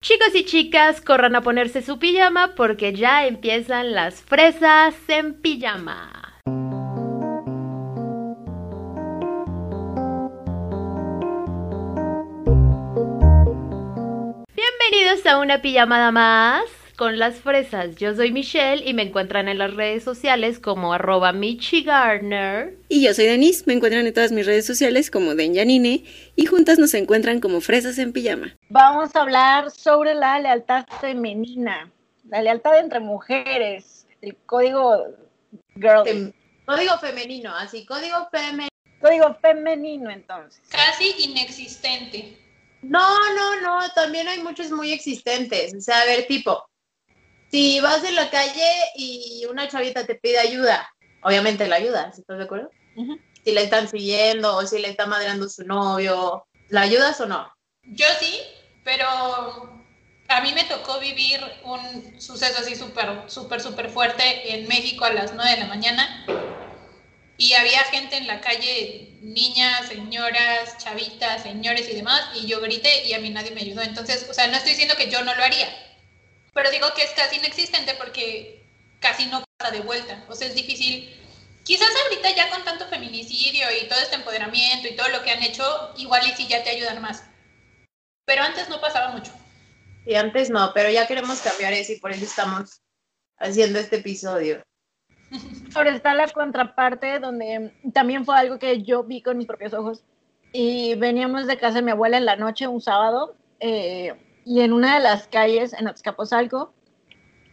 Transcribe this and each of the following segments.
Chicos y chicas, corran a ponerse su pijama porque ya empiezan las fresas en pijama. Bienvenidos a una pijamada más con las fresas. Yo soy Michelle y me encuentran en las redes sociales como arroba Michigardner. Y yo soy Denise, me encuentran en todas mis redes sociales como Denjanine y juntas nos encuentran como fresas en pijama. Vamos a hablar sobre la lealtad femenina, la lealtad entre mujeres, el código girl. Código femenino, así, código femenino. Código femenino entonces. Casi inexistente. No, no, no, también hay muchos muy existentes. O sea, a ver, tipo, si vas en la calle y una chavita te pide ayuda, obviamente la ayudas, ¿estás de acuerdo? Si la están siguiendo o si le está madreando su novio, ¿la ayudas o no? Yo sí, pero a mí me tocó vivir un suceso así súper, súper, súper fuerte en México a las 9 de la mañana y había gente en la calle, niñas, señoras, chavitas, señores y demás, y yo grité y a mí nadie me ayudó. Entonces, o sea, no estoy diciendo que yo no lo haría, pero digo que es casi inexistente porque casi no pasa de vuelta. O sea, es difícil. Quizás ahorita ya con tanto feminicidio y todo este empoderamiento y todo lo que han hecho, igual y sí ya te ayudan más. Pero antes no pasaba mucho. Sí, antes no, pero ya queremos cambiar eso y por eso estamos haciendo este episodio. Ahora está la contraparte donde también fue algo que yo vi con mis propios ojos. Y veníamos de casa de mi abuela en la noche, un sábado, eh, y en una de las calles, en Azcapotzalco,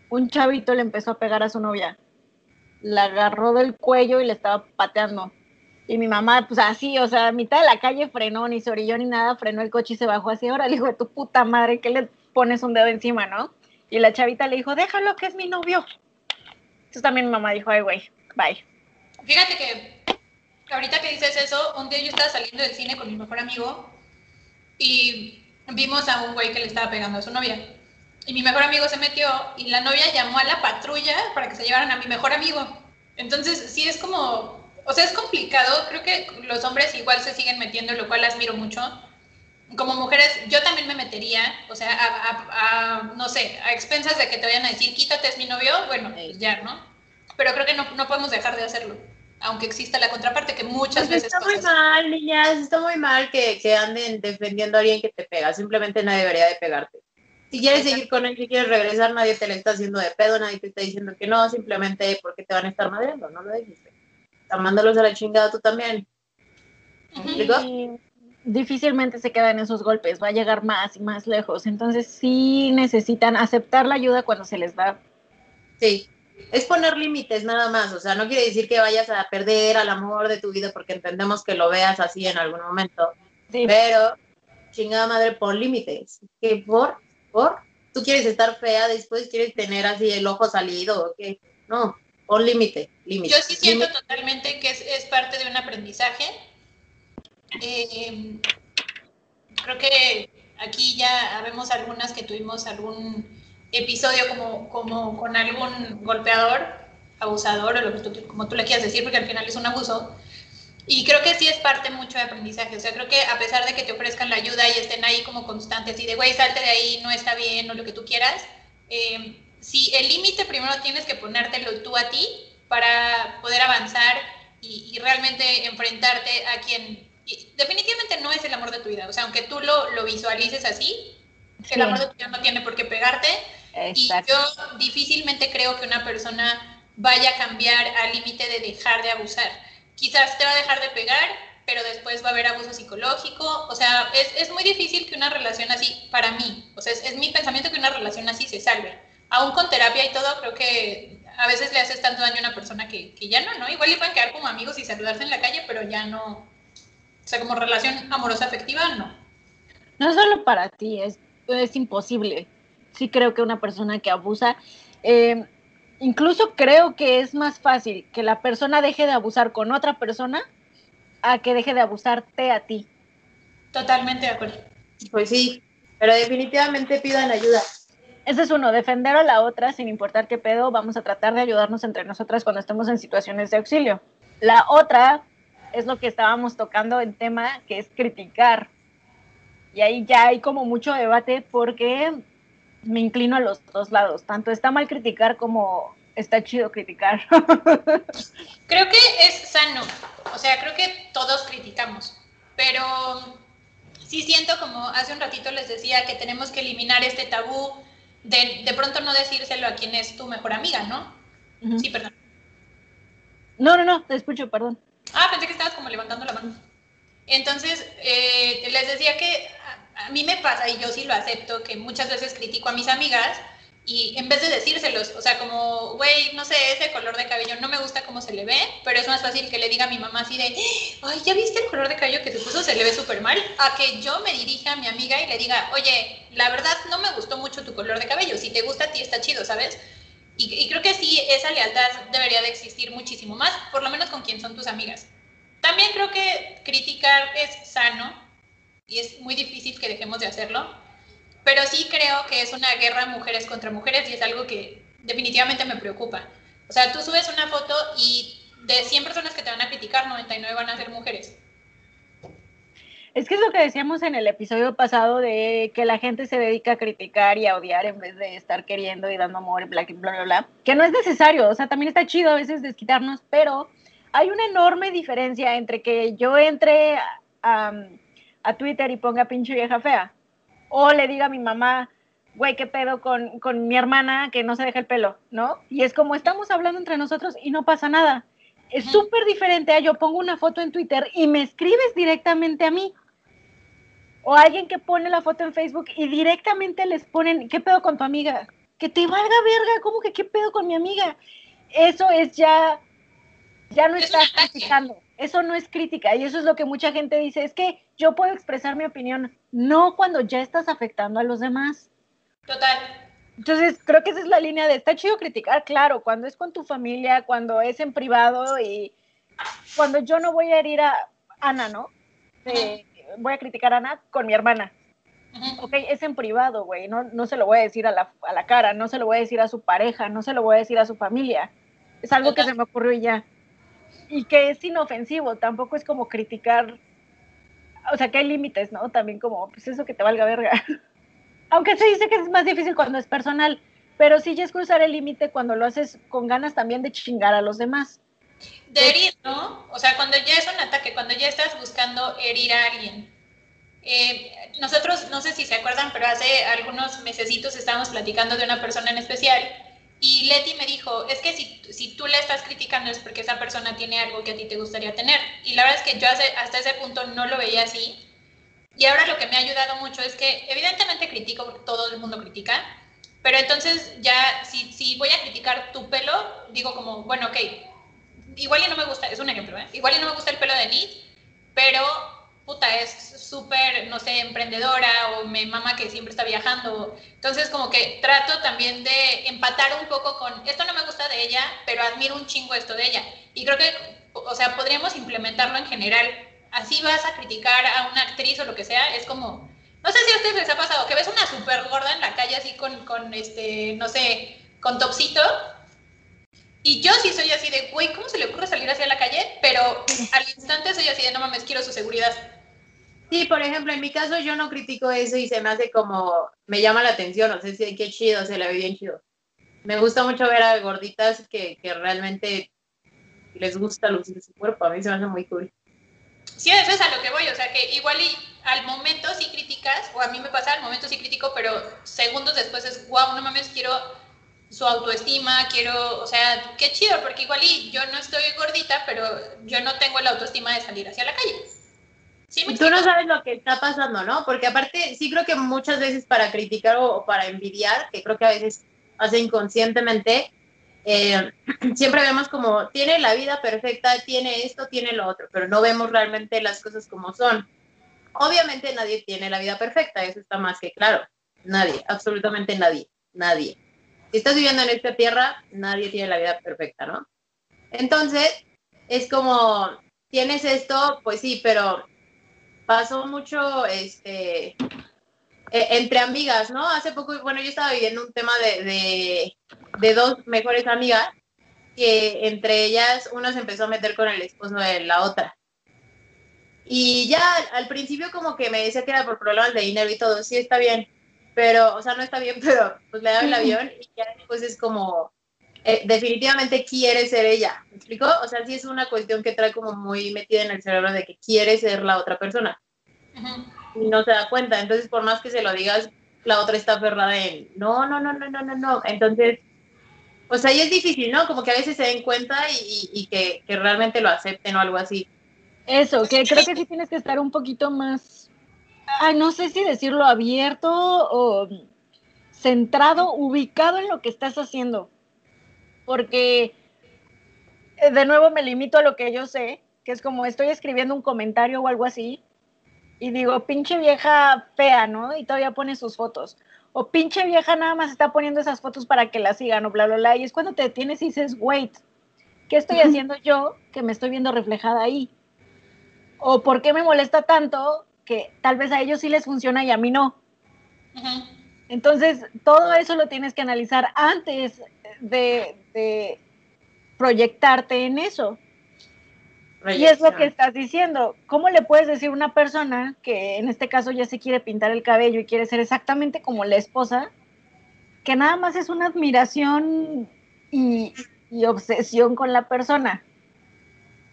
un chavito le empezó a pegar a su novia. La agarró del cuello y le estaba pateando. Y mi mamá, pues así, o sea, a mitad de la calle frenó, ni se orilló ni nada, frenó el coche y se bajó así. Ahora le dijo, tu puta madre, que le pones un dedo encima, no? Y la chavita le dijo, déjalo que es mi novio. Entonces también mi mamá dijo, ay, güey, bye. Fíjate que ahorita que dices eso, un día yo estaba saliendo del cine con mi mejor amigo y vimos a un güey que le estaba pegando a su novia. Y mi mejor amigo se metió y la novia llamó a la patrulla para que se llevaran a mi mejor amigo. Entonces, sí es como, o sea, es complicado. Creo que los hombres igual se siguen metiendo, lo cual admiro mucho. Como mujeres, yo también me metería, o sea, a, no sé, a expensas de que te vayan a decir, quítate, es mi novio, bueno, ya, ¿no? Pero creo que no, no podemos dejar de hacerlo aunque exista la contraparte que muchas pues veces... Está muy mal, niñas, está muy mal que, que, anden defendiendo a alguien que te pega, simplemente nadie debería de pegarte. Si quieres seguir con él, si quieres regresar, nadie te le está haciendo de pedo, nadie te está diciendo que no, simplemente porque te van a estar madreando, no lo dejes. Mándalos a la chingada tú también. ¿Me difícilmente se quedan esos golpes, va a llegar más y más lejos. Entonces sí necesitan aceptar la ayuda cuando se les da. Sí, es poner límites nada más, o sea, no quiere decir que vayas a perder al amor de tu vida porque entendemos que lo veas así en algún momento, pero chingada madre, pon límites, que por, por, tú quieres estar fea, después quieres tener así el ojo salido, o qué, no, pon límite, límite. Yo sí siento totalmente que es, es, parte de un aprendizaje. Eh, creo que aquí ya vemos algunas que tuvimos algún episodio como, como con algún golpeador, abusador o lo que tú, como tú le quieras decir, porque al final es un abuso. Y creo que sí es parte mucho de aprendizaje. O sea, creo que a pesar de que te ofrezcan la ayuda y estén ahí como constantes y de, güey, salte de ahí, no está bien o lo que tú quieras, eh, si el límite primero tienes que ponértelo tú a ti para poder avanzar y, y realmente enfrentarte a quien definitivamente no es el amor de tu vida. O sea, aunque tú lo, lo visualices así, sí. el amor de tu vida no tiene por qué pegarte, Exacto. Y yo difícilmente creo que una persona vaya a cambiar al límite de dejar de abusar. Quizás te va a dejar de pegar, pero después va a haber abuso psicológico. O sea, es, es muy difícil que una relación así, para mí, o sea, es, es, mi pensamiento que una relación así se salve. Aún con terapia y todo, creo que a veces le haces tanto daño a una persona que, que ya no, ¿no? Igual le pueden quedar como amigos y saludarse en la calle, pero ya no. O sea, como relación amorosa afectiva, no. No solo para ti, es, es imposible sí creo que una persona que abusa, eh, incluso creo que es más fácil que la persona deje de abusar con otra persona a que deje de abusarte a ti. Totalmente de acuerdo. Pues sí, pero definitivamente pidan ayuda. Ese es uno, defender a la otra sin importar qué pedo, vamos a tratar de ayudarnos entre nosotras cuando estemos en situaciones de auxilio. La otra es lo que estábamos tocando en tema, que es criticar. Y ahí ya hay como mucho debate porque me inclino a los dos lados. Tanto está mal criticar como está chido criticar. creo que es sano. O sea, creo que todos criticamos. Pero sí siento, como hace un ratito les decía, que tenemos que eliminar este tabú de, de pronto no decírselo a quien es tu mejor amiga, ¿no? Sí, perdón. No, no, no, te escucho, perdón. Ah, pensé que estabas como levantando la mano. Entonces, eh, les decía que a, mí me pasa, y yo sí lo acepto, que muchas veces critico a mis amigas y en vez de decírselos, o sea, como, güey, no sé, ese color de cabello no me gusta cómo se le ve, pero es más fácil que le diga a mi mamá así de, ay, ¿ya viste el color de cabello que se puso? Se le ve súper mal, a que yo me dirija a mi amiga y le diga, oye, la verdad no me gustó mucho tu color de cabello, si te gusta a ti está chido, ¿sabes? Y, y creo que sí, esa lealtad debería de existir muchísimo más, por lo menos con quien son tus amigas. También creo que criticar es sano y es muy difícil que dejemos de hacerlo, pero sí creo que es una guerra mujeres contra mujeres y es algo que definitivamente me preocupa. O sea, tú subes una foto y de 100 personas que te van a criticar, 99 van a ser mujeres. Es que es lo que decíamos en el episodio pasado de que la gente se dedica a criticar y a odiar en vez de estar queriendo y dando amor bla, bla, bla, bla. Que no es necesario, o sea, también está chido a veces desquitarnos, pero hay una enorme diferencia entre que yo entre a, Twitter y ponga pinche vieja fea, o le diga a mi mamá, güey, qué pedo con, con, mi hermana que no se deja el pelo, ¿no? Y es como estamos hablando entre nosotros y no pasa nada. Es súper diferente a yo pongo una foto en Twitter y me escribes directamente a mí. O alguien que pone la foto en Facebook y directamente les ponen, ¿qué pedo con tu amiga? Que te valga verga, ¿cómo que qué pedo con mi amiga? Eso es ya ya no estás criticando. Eso no es crítica y eso es lo que mucha gente dice, es que yo puedo expresar mi opinión, no cuando ya estás afectando a los demás. Total. Entonces, creo que esa es la línea de, está chido criticar, claro, cuando es con tu familia, cuando es en privado y cuando yo no voy a herir a Ana, ¿no? voy a criticar a Ana con mi hermana. Ok, es en privado, güey, no, no se lo voy a decir a la, a la cara, no se lo voy a decir a su pareja, no se lo voy a decir a su familia. Es algo que se me ocurrió y ya y que es inofensivo, tampoco es como criticar, o sea, que hay límites, ¿no? También como, pues eso que te valga verga. Aunque se dice que es más difícil cuando es personal, pero sí ya es cruzar el límite cuando lo haces con ganas también de chingar a los demás. De herir, ¿no? O sea, cuando ya es un ataque, cuando ya estás buscando herir a alguien. Eh, nosotros, no sé si se acuerdan, pero hace algunos mesecitos estábamos platicando de una persona en especial y Leti me dijo, es que si, si tú le estás criticando es porque esa persona tiene algo que a ti te gustaría tener. Y la verdad es que yo hasta ese punto no lo veía así. Y ahora lo que me ha ayudado mucho es que evidentemente critico todo el mundo critica, pero entonces ya si, si voy a criticar tu pelo, digo como, bueno, ok, igual y no me gusta, es un ejemplo, ¿eh? igual y no me gusta el pelo de Nid, pero puta, es súper, no sé, emprendedora o me mama que siempre está viajando. Entonces, como que trato también de empatar un poco con, esto no me gusta de ella, pero admiro un chingo esto de ella. Y creo que, o sea, podríamos implementarlo en general. Así vas a criticar a una actriz o lo que sea, es como, no sé si a ustedes les ha pasado, que ves una súper gorda en la calle así con, con, este, no sé, con topsito. Y yo sí soy así de, güey, ¿cómo se le ocurre salir hacia la calle? Pero al instante soy así de, no mames, quiero su seguridad. Sí, por ejemplo, en mi caso yo no critico eso y se me hace como, me llama la atención, o sea, sí, qué chido, se la ve bien chido. Me gusta mucho ver a gorditas que, que realmente les gusta lucir su cuerpo, a mí se me hace muy cool. Sí, eso es a lo que voy, o sea, que igual al momento sí criticas, o a mí me pasa, al momento sí critico, pero segundos después es, wow, no mames, quiero su autoestima, quiero, o sea, qué chido, porque igual yo no estoy gordita, pero yo no tengo la autoestima de salir hacia la calle tú no sabes lo que está pasando, ¿no? Porque aparte, sí creo que muchas veces para criticar o, para envidiar, que creo que a veces hace inconscientemente, eh, siempre vemos como tiene la vida perfecta, tiene esto, tiene lo otro, pero no vemos realmente las cosas como son. Obviamente nadie tiene la vida perfecta, eso está más que claro. Nadie, absolutamente nadie, nadie. Si estás viviendo en esta tierra, nadie tiene la vida perfecta, ¿no? Entonces, es como, tienes esto, pues sí, pero pasó mucho este, e, entre amigas, ¿no? Hace poco, bueno, yo estaba viviendo un tema de, de, dos mejores amigas, que entre ellas una se empezó a meter con el esposo de la otra. Y ya al principio como que me decía que era por problemas de dinero y todo, sí está bien. pero, o sea, no está bien, pero pues le da el avión y ya después es como, eh, definitivamente quiere ser ella, ¿me explico? O sea, sí es una cuestión que trae como muy metida en el cerebro de que quiere ser la otra persona. Y no se da cuenta, entonces por más que se lo digas, la otra está aferrada en, no, no, no, no, no, no, no. Entonces, pues ahí es difícil, ¿no? Como que a veces se den cuenta y, y que, que realmente lo acepten o algo así. Eso, que creo que sí tienes que estar un poquito más, ay, no sé si decirlo abierto o centrado, ubicado en lo que estás haciendo porque eh, de nuevo me limito a lo que yo sé, que es como estoy escribiendo un comentario o algo así, y digo, pinche vieja fea, ¿no? Y todavía pone sus fotos. O pinche vieja nada más está poniendo esas fotos para que la sigan, o bla, bla, bla. Y es cuando te detienes y dices, wait, ¿qué estoy haciendo yo que me estoy viendo reflejada ahí? O ¿por qué me molesta tanto que tal vez a ellos sí les funciona y a mí no? Entonces, todo eso lo tienes que analizar antes de, proyectarte en eso. Y es lo que estás diciendo. ¿Cómo le puedes decir a una persona que en este caso ya se quiere pintar el cabello y quiere ser exactamente como la esposa, que nada más es una admiración y, obsesión con la persona?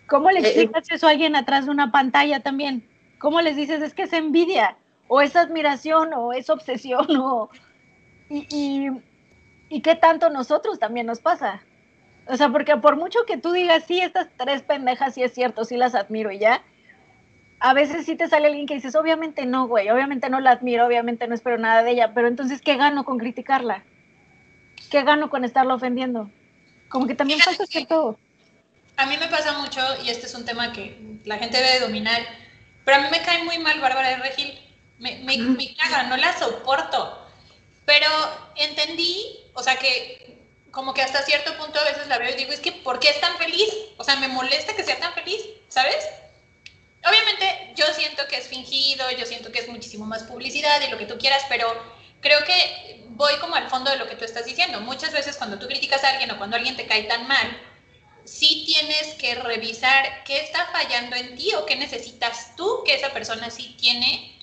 ¿Cómo le eh, eh. explicas eso a alguien atrás de una pantalla también? ¿Cómo les dices es que es envidia o es admiración o es obsesión o... y, ¿Y qué tanto nosotros también nos pasa? O sea, porque por mucho que tú digas, sí, estas tres pendejas sí es cierto, sí las admiro y ya, a veces sí te sale alguien que dices, obviamente no, güey, obviamente no la admiro, obviamente no espero nada de ella, pero entonces, ¿qué gano con criticarla? ¿Qué gano con estarla ofendiendo? Como que también pasa cierto... A mí me pasa mucho, y este es un tema que la gente debe dominar, pero a mí me cae muy mal Bárbara de Regil. Me, me, me caga, no la soporto. Pero entendí o sea que como que hasta cierto punto a veces la veo y digo, es que ¿por qué es tan feliz? O sea, me molesta que sea tan feliz, ¿sabes? Obviamente yo siento que es fingido, yo siento que es muchísimo más publicidad y lo que tú quieras, pero creo que voy como al fondo de lo que tú estás diciendo. Muchas veces cuando tú criticas a alguien o cuando alguien te cae tan mal, sí tienes que revisar qué está fallando en ti o qué necesitas tú que esa persona sí tiene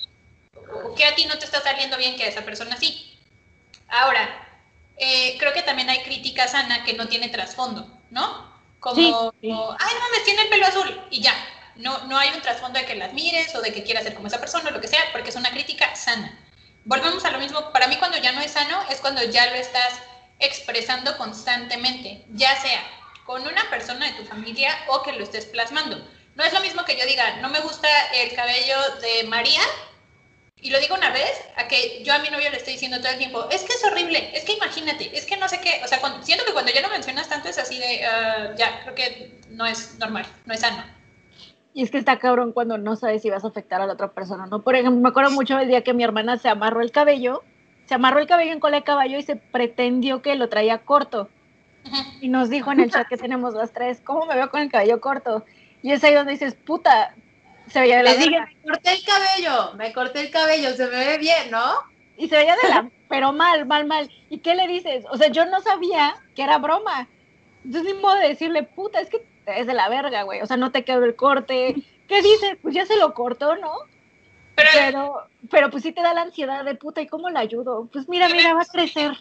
o que a ti no te está saliendo bien que a esa persona sí. Ahora, eh, creo que también hay crítica sana que no tiene trasfondo, ¿no? Como, ay, no mames, tiene el pelo azul y ya. No, no hay un trasfondo de que la admires o de que quieras ser como esa persona o lo que sea, porque es una crítica sana. Volvemos a lo mismo, para mí cuando ya no es sano es cuando ya lo estás expresando constantemente, ya sea con una persona de tu familia o que lo estés plasmando. No es lo mismo que yo diga, no me gusta el cabello de María, y lo digo una vez, a que yo a mi novio le estoy diciendo todo el tiempo, es que es horrible, es que imagínate, es que no sé qué, o sea, siento que cuando ya lo mencionas tanto es así de, ah, ya, creo que no es normal, no es sano. Y es que está cabrón cuando no sabes si vas a afectar a la otra persona, ¿no? Por ejemplo, me acuerdo mucho el día que mi hermana se amarró el cabello, se amarró el cabello en cola de caballo y se pretendió que lo traía corto. Y nos dijo en el chat que tenemos las tres, ¿cómo me veo con el cabello corto? Y es ahí donde dices, puta, se veía de la dije, me corté el cabello, me corté el cabello, se me ve bien, ¿no? Y se veía de la, pero mal, mal, mal. ¿Y qué le dices? O sea, yo no sabía que era broma. Entonces, ni modo de decirle, puta, es que es de la verga, güey. O sea, no te quedó el corte. ¿Qué dices? Pues ya se lo cortó, ¿no? Pero, pero, pues sí te da la ansiedad de puta, ¿y cómo la ayudo? Pues mira, mira, va a crecer.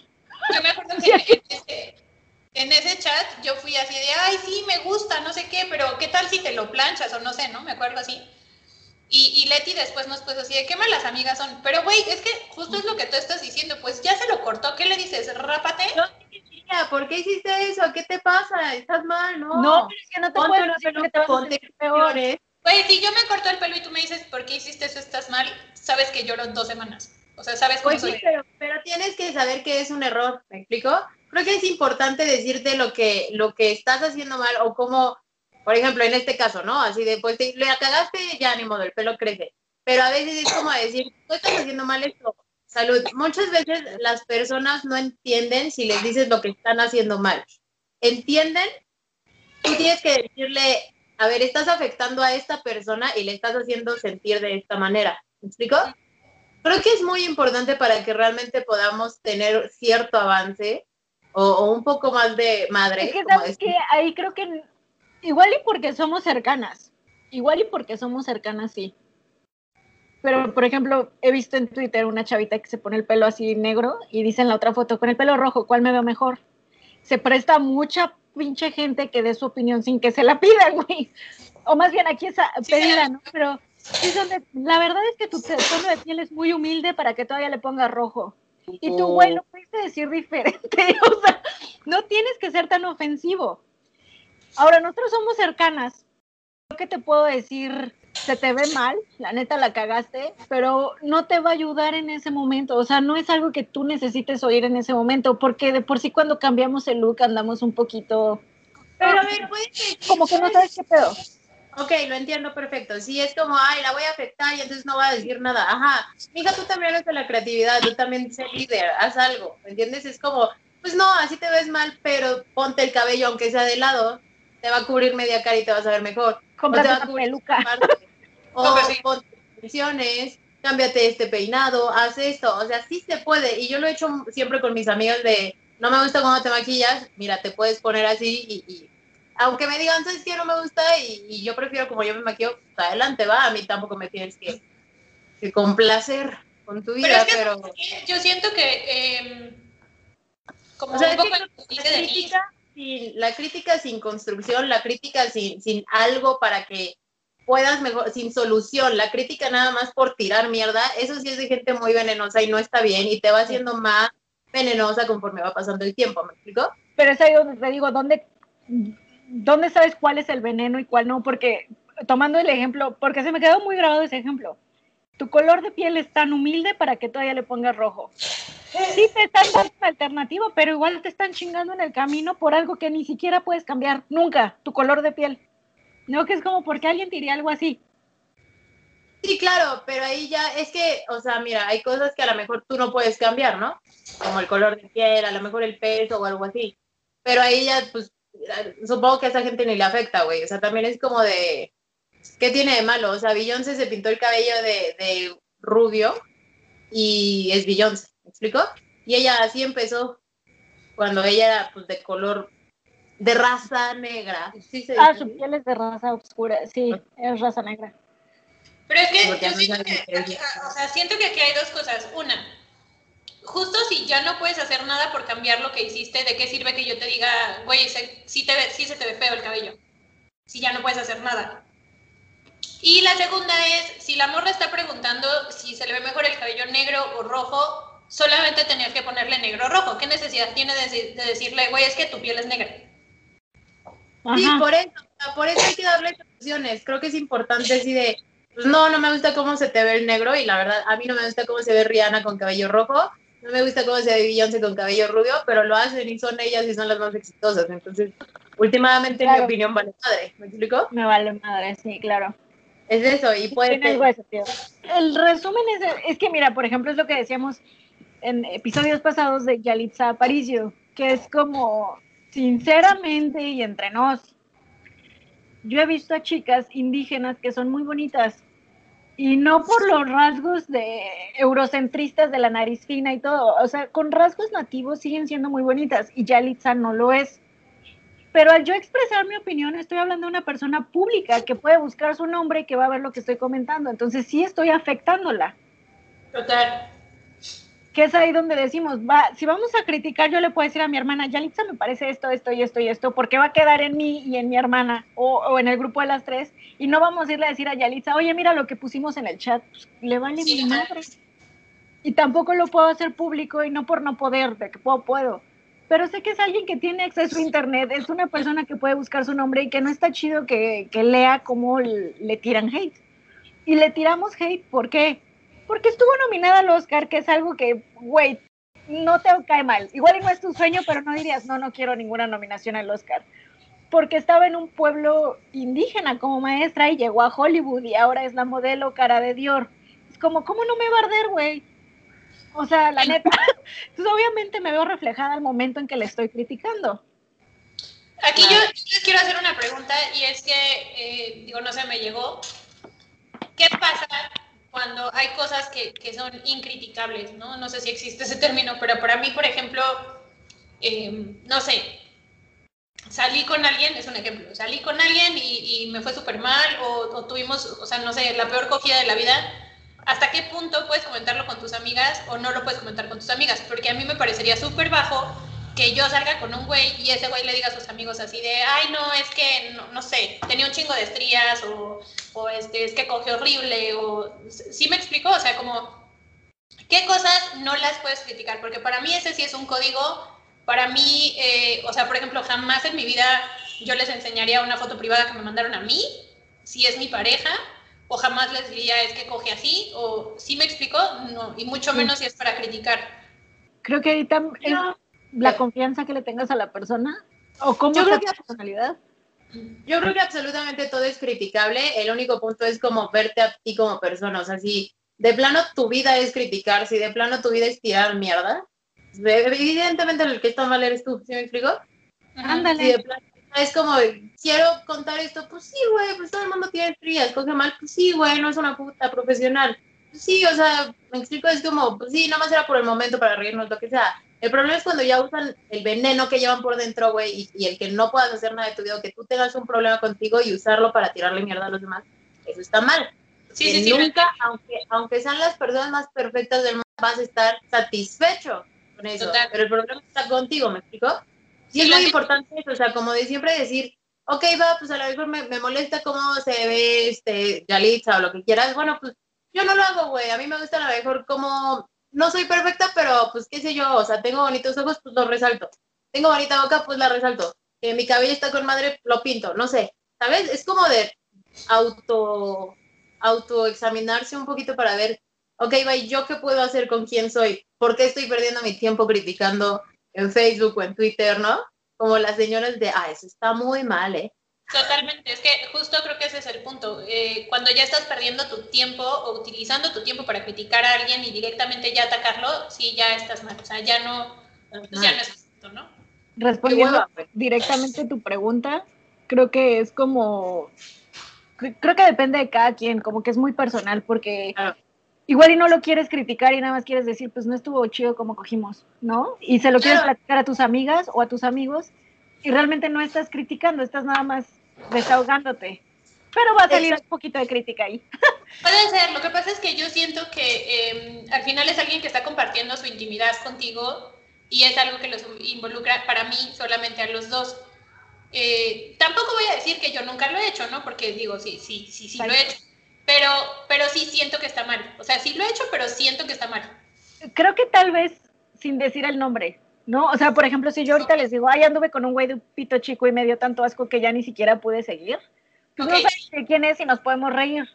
Yo me acuerdo que en ese chat yo fui así de, ay, sí, me gusta, no sé qué, pero ¿qué tal si te lo planchas o no sé, ¿no? Me acuerdo así. Y, y Leti después nos puso así de qué malas amigas son. Pero, güey, es que justo es lo que tú estás diciendo. Pues ya se lo cortó. ¿Qué le dices? ¿Rápate? No, ¿por qué hiciste eso? ¿Qué te pasa? Estás mal, ¿no? No, pero es que no te puedes decir que te vas a peor. Güey, si yo me corto el pelo y tú me dices, ¿por qué hiciste eso? Estás mal, sabes que lloro dos semanas. O sea, sabes cómo pues pero, pero, tienes que saber que es un error, ¿me explico? Creo que es importante decirte lo que, lo que estás haciendo mal o cómo por ejemplo, en este caso, ¿no? Así de, pues le cagaste, ya ni modo, el pelo crece. Pero a veces es como decir, tú estás haciendo mal esto. Salud. Muchas veces las personas no entienden si les dices lo que están haciendo mal. ¿Entienden? Tú tienes que decirle, a ver, estás afectando a esta persona y le estás haciendo sentir de esta manera. ¿Me explico? Creo que es muy importante para que realmente podamos tener cierto avance o, un poco más de madre. Es que, ¿sabes que Ahí creo que Igual y porque somos cercanas. Igual y porque somos cercanas, sí. pero por ejemplo, he visto en Twitter una chavita que se pone el pelo así negro y dice en la otra foto, con el pelo rojo, ¿cuál me veo mejor? Se presta mucha pinche gente que dé su opinión sin que se la pidan, güey. O más bien aquí es pedida, ¿no? Pero la verdad es que tu tono de piel es muy humilde para que todavía le pongas rojo. Y tú, güey, lo puedes decir diferente. O sea, no tienes que ser tan ofensivo. Ahora, nosotros somos cercanas. ¿Qué te puedo decir? Se te ve mal, la neta la cagaste, pero no te va a ayudar en ese momento. O sea, no es algo que tú necesites oír en ese momento, porque de por sí cuando cambiamos el look andamos un poquito. Pero a ver, puede Como que no sabes qué pedo. Ok, lo entiendo perfecto. Si es como, ay, la voy a afectar y entonces no va a decir nada. Ajá, hija, tú también eres de la creatividad, tú también sé líder, haz algo, ¿me entiendes? Es como, pues no, así te ves mal, pero ponte el cabello, aunque sea de lado, te va a cubrir media cara y te vas a ver mejor. Cómprate una peluca. O ponte extensiones, cámbiate este peinado, haz esto. O sea, sí se puede. Y yo lo he hecho siempre con mis amigos de, no me gusta cómo te maquillas, mira, te puedes poner así y aunque me digan, ¿sabes qué? No me gusta y, yo prefiero como yo me maquillo, pues, adelante va, a mí tampoco me tienes que, complacer con tu vida, pero... yo siento que... Em, como o sea, un la, crítica, sin, la crítica sin construcción, la crítica sin, sin algo para que puedas mejor, sin solución, la crítica nada más por tirar mierda, eso sí es de gente muy venenosa y no está bien y te va haciendo más venenosa conforme va pasando el tiempo, ¿me explico? Pero es ahí donde te digo, ¿dónde ¿dónde sabes cuál es el veneno y cuál no? Porque tomando el ejemplo, porque se me quedó muy grabado ese ejemplo. Tu color de piel es tan humilde para que todavía le pongas rojo. Sí te están dando una alternativa, pero igual te están chingando en el camino por algo que ni siquiera puedes cambiar nunca, tu color de piel. No, que es como porque alguien diría algo así. Sí, claro, pero ahí ya es que, o sea, mira, hay cosas que a lo mejor tú no puedes cambiar, ¿no? Como el color de piel, a lo mejor el peso o algo así. Pero ahí ya, pues, supongo que a esa gente ni le afecta, güey. O sea, también es como de, ¿qué tiene de malo? O sea, Beyoncé se pintó el cabello de, rubio y es Beyoncé, ¿me explico? Y ella así empezó cuando ella era pues de color de raza negra. ah, su piel es de raza oscura, sí, es raza negra. Pero es que yo siento que, o sea, siento que aquí hay dos cosas. Una, justo si ya no puedes hacer nada por cambiar lo que hiciste, ¿de qué sirve que yo te diga, güey, sí, te sí se te ve feo el cabello? Si ya no puedes hacer nada. Y la segunda es, si la morra está preguntando si se le ve mejor el cabello negro o rojo, solamente tenías que ponerle negro o rojo. ¿Qué necesidad tiene de, decirle, güey, es que tu piel es negra? Sí, por eso, por eso hay que darle soluciones. Creo que es importante así de, pues no, no me gusta cómo se te ve el negro y la verdad, a mí no me gusta cómo se ve Rihanna con cabello rojo no me gusta cómo se ve Beyoncé con cabello rubio, pero lo hacen y son ellas y son las más exitosas. Entonces, últimamente, mi opinión vale madre. ¿Me explico? Me vale madre, sí, claro. Es eso, y puede El resumen es, es que, mira, por ejemplo, es lo que decíamos en episodios pasados de Yalitza Aparicio, que es como, sinceramente y entre nos, yo he visto a chicas indígenas que son muy bonitas, y no por los rasgos de eurocentristas de la nariz fina y todo, o sea, con rasgos nativos siguen siendo muy bonitas y Yalitza no lo es. Pero al yo expresar mi opinión, estoy hablando de una persona pública que puede buscar su nombre y que va a ver lo que estoy comentando. Entonces sí estoy afectándola. Total que es ahí donde decimos, va, si vamos a criticar, yo le puedo decir a mi hermana, Yalitza me parece esto, esto y esto y esto, porque va a quedar en mí y en mi hermana o, en el grupo de las tres, y no vamos a irle a decir a Yalitza, oye, mira lo que pusimos en el chat, pues, le vale mi madre. Y tampoco lo puedo hacer público y no por no poder, de que puedo, puedo. Pero sé que es alguien que tiene acceso a internet, es una persona que puede buscar su nombre y que no está chido que, que lea cómo le tiran hate. Y le tiramos hate, ¿por qué? Porque estuvo nominada al Oscar, que es algo que, güey, no te cae mal. Igual no es tu sueño, pero no dirías, no, no quiero ninguna nominación al Oscar. Porque estaba en un pueblo indígena como maestra y llegó a Hollywood y ahora es la modelo cara de Dior. Es como, ¿cómo no me va a arder, güey? O sea, la neta. Entonces, obviamente me veo reflejada al momento en que le estoy criticando. Aquí yo, les quiero hacer una pregunta y es que, eh, digo, no sé, me llegó. ¿Qué pasa cuando hay cosas que, que, son incriticables, ¿no? No sé si existe ese término, pero para mí, por ejemplo, em, no sé, salí con alguien, es un ejemplo, salí con alguien y, y me fue súper mal o, tuvimos, o sea, no sé, la peor cogida de la vida. hasta qué punto puedes comentarlo con tus amigas o no lo puedes comentar con tus amigas, porque a mí me parecería súper bajo que yo salga con un güey y ese güey le diga a sus amigos así de, ay, no, es que, no, sé, tenía un chingo de estrías o, o, este, es que coge horrible o, ¿sí me explico? O sea, como, ¿qué cosas no las puedes criticar? Porque para mí ese sí es un código, para mí, eh, o sea, por ejemplo, jamás en mi vida yo les enseñaría una foto privada que me mandaron a mí, si es mi pareja, o jamás les diría es que coge así, o ¿sí me explico? No, y mucho menos si es para criticar. Creo que ahorita la confianza que le tengas a la persona o cómo yo creo que, personalidad. Yo creo que absolutamente todo es criticable. El único punto es como verte a ti como persona. O sea, si de plano tu vida es criticar, si de plano tu vida es tirar mierda, evidentemente el que está mal eres tú. ¿Sí me explico? Ándale. es como, quiero contar esto, pues sí, güey, pues todo el mundo tiene frías, coge mal, pues sí, güey, no es una puta profesional. Pues sí, o sea, me explico, es como, pues sí, nada más era por el momento para reírnos, lo que sea el problema es cuando ya usan el veneno que llevan por dentro, güey, y, el que no puedas hacer nada de tu vida, que tú tengas un problema contigo y usarlo para tirarle mierda a los demás, eso está mal. Sí, sí, sí, nunca, aunque, aunque sean las personas más perfectas del mundo, vas a estar satisfecho con eso. Pero el problema está contigo, ¿me explico? Sí, es muy importante eso, o sea, como de siempre decir, ok, va, pues a lo mejor me, me molesta cómo se ve este Yalitza o lo que quieras, bueno, pues yo no lo hago, güey, a mí me gusta a lo mejor cómo no soy perfecta, pero pues qué sé yo, o sea, tengo bonitos ojos, pues los resalto. Tengo bonita boca, pues la resalto. Que mi cabello está con madre, lo pinto, no sé. ¿Sabes? Es como de auto autoexaminarse un poquito para ver, ok, bye, ¿yo qué puedo hacer con quién soy? ¿Por qué estoy perdiendo mi tiempo criticando en Facebook o en Twitter, no? Como las señoras de, ah, eso está muy mal, ¿eh? Totalmente, es que justo creo que ese es el punto. Eh, cuando ya estás perdiendo tu tiempo o utilizando tu tiempo para criticar a alguien y directamente ya atacarlo, sí, ya estás mal. O sea, ya no, pues ya no es justo, ¿no? Respondiendo directamente tu pregunta, creo que es como, creo que depende de cada quien, como que es muy personal, porque igual y no lo quieres criticar y nada más quieres decir, pues no estuvo chido como cogimos, ¿no? Y se lo quieres platicar a tus amigas o a tus amigos y realmente no estás criticando, estás nada más desahogándote. Pero va a salir un poquito de crítica ahí. Puede ser, lo que pasa es que yo siento que em, al final es alguien que está compartiendo su intimidad contigo y es algo que los involucra para mí solamente a los dos. Eh, tampoco voy a decir que yo nunca lo he hecho, ¿no? Porque digo, sí, sí, sí, sí lo he hecho. Pero, pero sí siento que está mal. O sea, sí lo he hecho, pero siento que está mal. Creo que tal vez sin decir el nombre, ¿no? O sea, por ejemplo, si yo ahorita les digo, ay, anduve con un güey de un pito chico y me dio tanto asco que ya ni siquiera pude seguir, pues no sé quién es y nos podemos reír.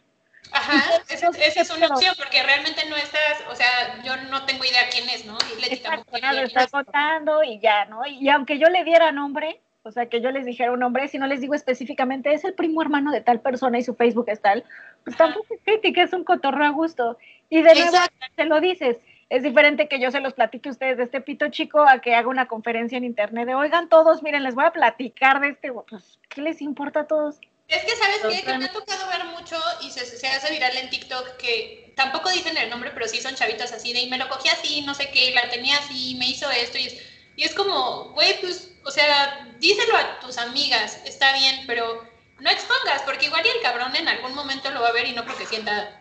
Ajá, esa, es una opción, porque realmente no estás, o sea, yo no tengo idea quién es, ¿no? Y lo está contando y ya, ¿no? Y, aunque yo le diera nombre, o sea, que yo les dijera un nombre, si no les digo específicamente, es el primo hermano de tal persona y su Facebook es tal, pues tampoco es crítica, es un cotorro a gusto. Y de nuevo, te lo dices, es diferente que yo se los platique a ustedes de este pito chico a que haga una conferencia en internet de, oigan todos, miren, les voy a platicar de este, pues, ¿qué les importa a todos? Es que, ¿sabes qué? Que me ha tocado ver mucho y se, se, hace viral en TikTok que tampoco dicen el nombre, pero sí son chavitos así de, y me lo cogí así, no sé qué, y la tenía así, me hizo esto, y es, y es como, güey, pues, o sea, díselo a tus amigas, está bien, pero no expongas, porque igual y el cabrón en algún momento lo va a ver y no porque sienta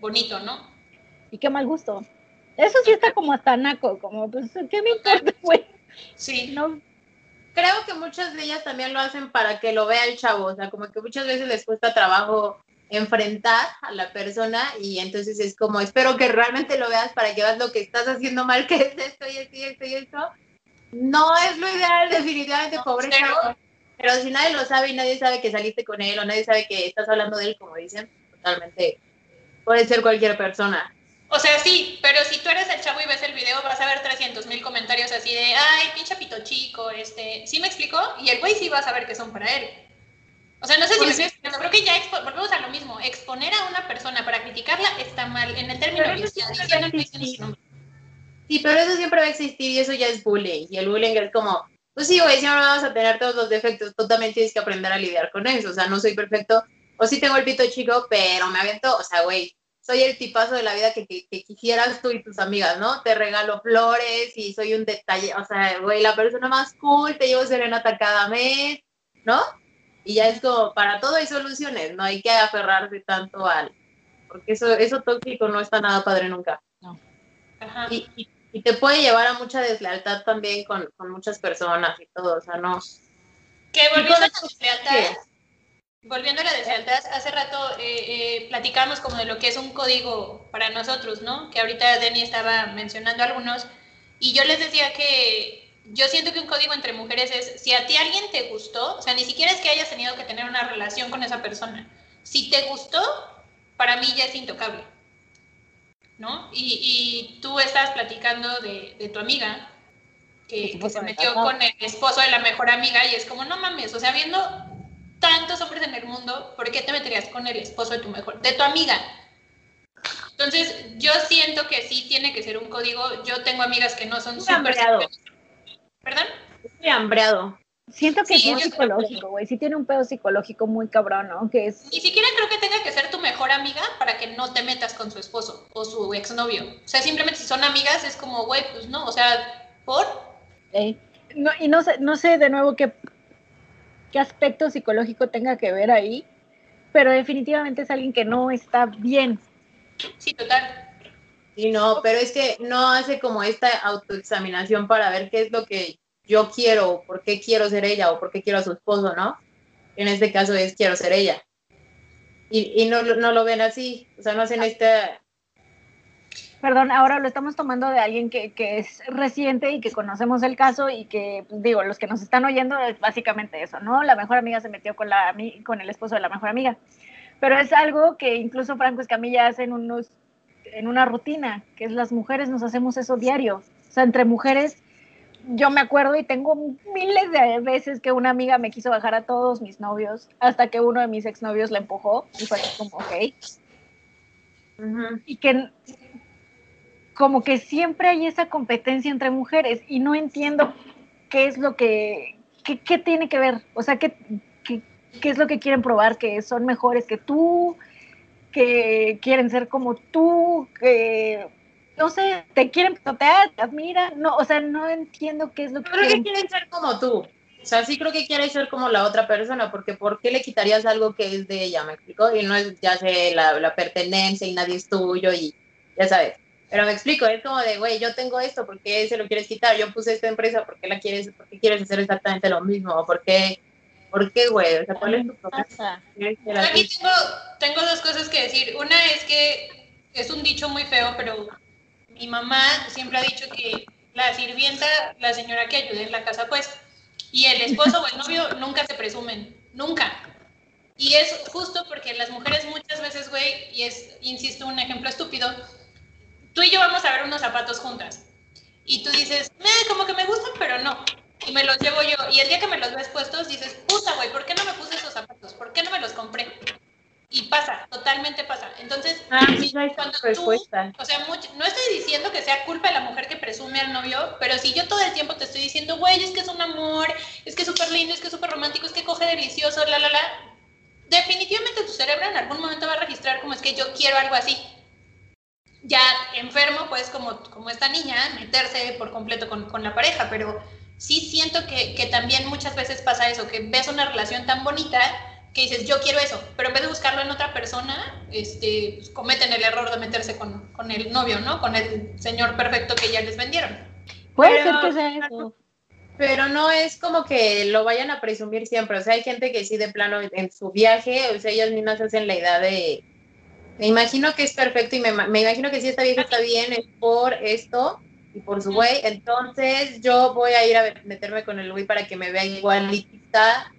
bonito, ¿no? Y qué mal gusto. Eso sí está como hasta naco, como, pues, ¿qué me importa, güey? Sí. No. Creo que muchas de ellas también lo hacen para que lo vea el chavo, o sea, como que muchas veces les cuesta trabajo enfrentar a la persona y entonces es como, espero que realmente lo veas para que veas lo que estás haciendo mal, que es esto y esto y esto y esto. No es lo ideal, definitivamente, pobre chavo. Pero si nadie lo sabe y nadie sabe que saliste con él o nadie sabe que estás hablando de él, como dicen, totalmente puede ser cualquier persona. O sea, sí, pero si tú eres el chavo y ves el video, vas a ver 300 mil comentarios así de, ay, pinche pito chico, este, ¿sí me explicó? Y el güey sí va a saber que son para él. O sea, no sé si pues me estoy creo que ya volvemos a lo mismo, exponer a una persona para criticarla está mal, en el término que diciendo Sí, pero eso siempre va a existir y eso ya es bullying, y el bullying es como, pues sí, güey, siempre vamos a tener todos los defectos, tú también tienes que aprender a lidiar con eso, o sea, no soy perfecto, o sí tengo el pito chico, pero me aviento, o sea, güey, soy el tipazo de la vida que, quisieras tú y tus amigas, ¿no? Te regalo flores y soy un detalle, o sea, güey, la persona más cool, te llevo serenata cada mes, ¿no? Y ya es como, para todo hay soluciones, no hay que aferrarse tanto al, porque eso, eso tóxico no está nada padre nunca. No. Ajá. Y, y, y te puede llevar a mucha deslealtad también con, con muchas personas y todo, o sea, no. Que volviendo a la deslealtad, volviendo a la deslealtad, hace rato eh, eh, platicamos como de lo que es un código para nosotros, ¿no? Que ahorita Denny estaba mencionando algunos, y yo les decía que yo siento que un código entre mujeres es, si a ti alguien te gustó, o sea, ni siquiera es que hayas tenido que tener una relación con esa persona, si te gustó, para mí ya es intocable, ¿no? Y, y tú estabas platicando de, de tu amiga, que, que se metió con el esposo de la mejor amiga y es como, no mames, o sea, viendo tantos hombres en el mundo, ¿por qué te meterías con el esposo de tu mejor, de tu amiga? Entonces, yo siento que sí tiene que ser un código. Yo tengo amigas que no son súper... hambreado. ¿Perdón? Estoy hambreado. Siento que Sí, es muy psicológico, güey. Sí tiene un pedo psicológico muy cabrón, ¿no? Que es... Ni siquiera creo que tenga que ser tu mejor amiga para que no te metas con su esposo o su exnovio. O sea, simplemente si son amigas es como, güey, pues no, o sea, ¿por? eh, no, y no sé, no sé de nuevo qué, qué aspecto psicológico tenga que ver ahí, pero definitivamente es alguien que no está bien. Sí, total. Sí, no, pero es que no hace como esta autoexaminación para ver qué es lo que yo quiero, o por qué quiero ser ella, o por qué quiero a su esposo, ¿no? En este caso es quiero ser ella. Y, y no, no lo ven así, o sea, no hacen esta... Perdón, ahora lo estamos tomando de alguien que, que es reciente y que conocemos el caso y que, digo, los que nos están oyendo es básicamente eso, ¿no? La mejor amiga se metió con, la, con el esposo de la mejor amiga. Pero es algo que incluso Franco Escamilla hace en, unos, en una rutina, que es las mujeres nos hacemos eso diario. O sea, entre mujeres, yo me acuerdo y tengo miles de veces que una amiga me quiso bajar a todos mis novios, hasta que uno de mis exnovios la empujó y fue como, ok y que como que siempre hay esa competencia entre mujeres y no entiendo qué es lo que, qué, qué tiene que ver, o sea, qué, qué, qué es lo que quieren probar, que son mejores que tú, que quieren ser como tú, que, no sé, te quieren pisotear, te admiran, no, o sea, no entiendo qué es lo que creo que quieren. quieren ser como tú. O sea, sí creo que quieres ser como la otra persona, porque ¿por qué le quitarías algo que es de ella? ¿Me explico? Y no es, ya sé, la, la pertenencia y nadie es tuyo y ya sabes. Pero me explico, es como de, güey, yo tengo esto, ¿por qué se lo quieres quitar? Yo puse esta empresa, ¿por qué la quieres, por qué quieres hacer exactamente lo mismo? ¿O ¿Por qué, por qué, güey? O sea, ¿cuál es tu problema? Pasa. ¿Quieres ser Yo aquí tengo, tengo dos cosas que decir. Una es que es un dicho muy feo, pero mi mamá siempre ha dicho que la sirvienta, la señora que ayuda en la casa, pues, y el esposo o el novio nunca se presumen, nunca. Y es justo porque las mujeres muchas veces, güey, y es, insisto, un ejemplo estúpido, tú y yo vamos a ver unos zapatos juntas. Y tú dices, "Eh, como que me gustan, pero no. Y me los llevo yo. Y el día que me los ves puestos, dices, puta, güey, ¿por qué no me puse esos zapatos? ¿Por qué no me los compré? Y pasa, totalmente pasa. Entonces, Ah, cuando tú, o sea, mucho- no estoy diciendo que sea culpa de la mujer que presume al novio, pero si yo todo el tiempo te estoy diciendo, güey, es que es un amor, es que es súper lindo, es que es súper romántico, es que coge delicioso, la, la, la, definitivamente tu cerebro en algún momento va a registrar como es que yo quiero algo así. Ya enfermo, pues como, como esta niña, meterse por completo con, con la pareja, pero sí siento que, que también muchas veces pasa eso, que ves una relación tan bonita que dices, yo quiero eso, pero en vez de buscarlo en otra persona, este, pues, cometen el error de meterse con, con el novio, ¿no? Con el señor perfecto que ya les vendieron. Puede Pero- ser que sea eso. Pero no es como que lo vayan a presumir siempre. O sea, hay gente que sí, de plano, en su viaje, o sea, ellas mismas hacen la idea de. Me imagino que es perfecto y me, me imagino que si esta vieja está bien es por esto y por su güey. Entonces, yo voy a ir a meterme con el güey para que me vea igualita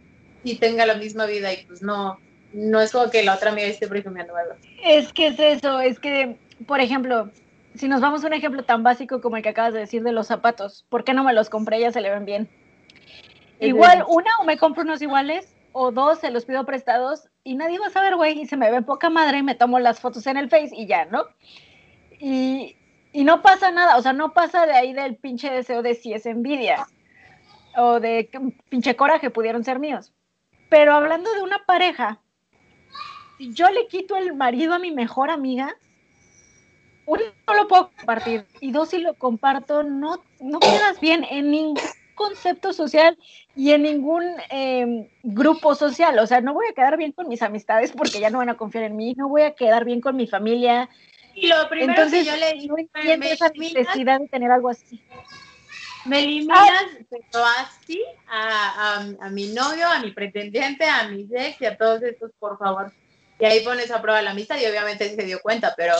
y tenga la misma vida. Y pues no, no es como que la otra amiga esté presumiendo algo. Es que es eso, es que, por ejemplo, si nos vamos a un ejemplo tan básico como el que acabas de decir de los zapatos, ¿por qué no me los compré? Ya se le ven bien. Igual, una, o me compro unos iguales, o dos, se los pido prestados, y nadie va a saber, güey, y se me ve poca madre, y me tomo las fotos en el Face y ya, ¿no? Y, y no pasa nada, o sea, no pasa de ahí del pinche deseo de si es envidia, o de pinche coraje pudieron ser míos. Pero hablando de una pareja, si yo le quito el marido a mi mejor amiga, uno, no lo puedo compartir. Y dos, si lo comparto, no, no quedas bien en ningún concepto social y en ningún em, grupo social. O sea, no voy a quedar bien con mis amistades porque ya no van a confiar en mí, no voy a quedar bien con mi familia. Y lo primero Entonces, que yo le digo, no entiendo me esa eliminas, necesidad de tener algo así. me eliminas, pero así, a, a, a mi novio, a mi pretendiente, a mi ex y a todos estos, por favor. Y ahí pones a prueba la amistad y obviamente se dio cuenta, pero